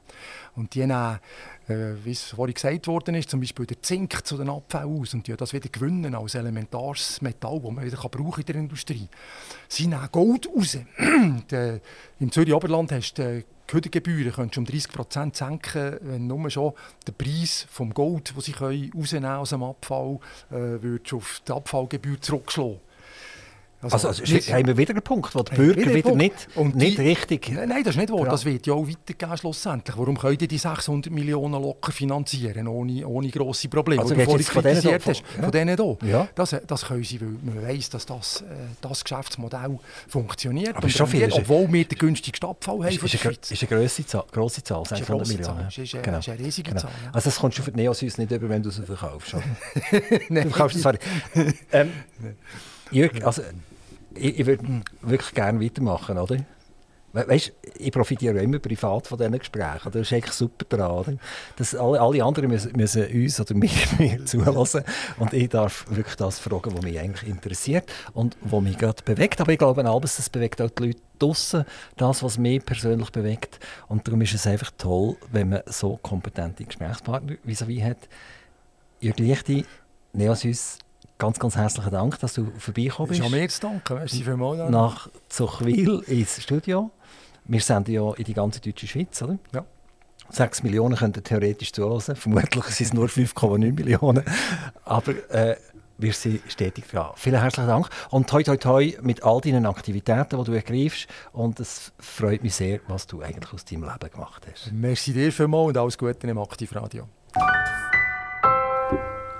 Und die nehmen, äh, wie es vorhin gesagt worden ist, zum Beispiel der Zink zu den Abfällen aus und die das wieder gewinnen als elementares Metall, das man wieder kann in der Industrie. Sie nehmen Gold raus. Im Zürich Oberland hast du die Ködergebühren könntest um 30 Prozent senken, wenn nur schon der Preis vom Gold, das sie rausnehmen aus dem Abfall, äh, auf die Abfallgebühr zurückschlagen. Also, also, also haben wir wieder einen Punkt, wo der Bürger wieder, wieder nicht, und nicht richtig... Nein, nein, das ist nicht wahr. Das wird ja auch weitergehen schlussendlich. Warum können die 600 Millionen locker finanzieren, ohne, ohne grosse Probleme? Also, du vorhin kritisiert hast, von denen hier. Ja. Das, das können sie, weil man weiss, dass das, äh, das Geschäftsmodell funktioniert. Aber schon viel, obwohl wir den günstigsten Abfall haben von der Schweiz. ist eine grosse Zahl, grosse Zahl 600 Millionen. Ist, genau. ist eine riesige genau. Zahl. Also das kommst du für die Neosüß nicht über, wenn du sie verkaufst. Nein. Du verkaufst, sorry. ähm, Jürg, also ich, ich würde wirklich gerne weitermachen, oder? We weißt, ich profitiere immer privat von diesen Gesprächen. Das ist eigentlich super dran. Dass alle, alle anderen müssen, müssen uns oder mich zulassen. Und ich darf wirklich das fragen, was mich eigentlich interessiert und was mich gerade bewegt. Aber ich glaube, alles, das bewegt auch die Leute draussen, das, was mich persönlich bewegt. Und darum ist es einfach toll, wenn man so kompetente Gesprächspartner wie hat. Ihr Lichte, Neosys, ganz, ganz herzlichen Dank, dass du vorbeigekommen bist. Ich habe mir zu danken. Merci vielmals. Nach Zuchwil ins Studio. Wir sind ja in die ganze deutsche Schweiz, oder? Ja. 6 Millionen könnten theoretisch zuhören. Vermutlich sind es nur 5,9 Millionen. Aber äh, wir sind stetig dran. Vielen herzlichen Dank. Und toi, toi, toi mit all deinen Aktivitäten, die du ergreifst. Und es freut mich sehr, was du eigentlich aus deinem Leben gemacht hast. Merci dir vielmals und alles Gute im Aktivradio.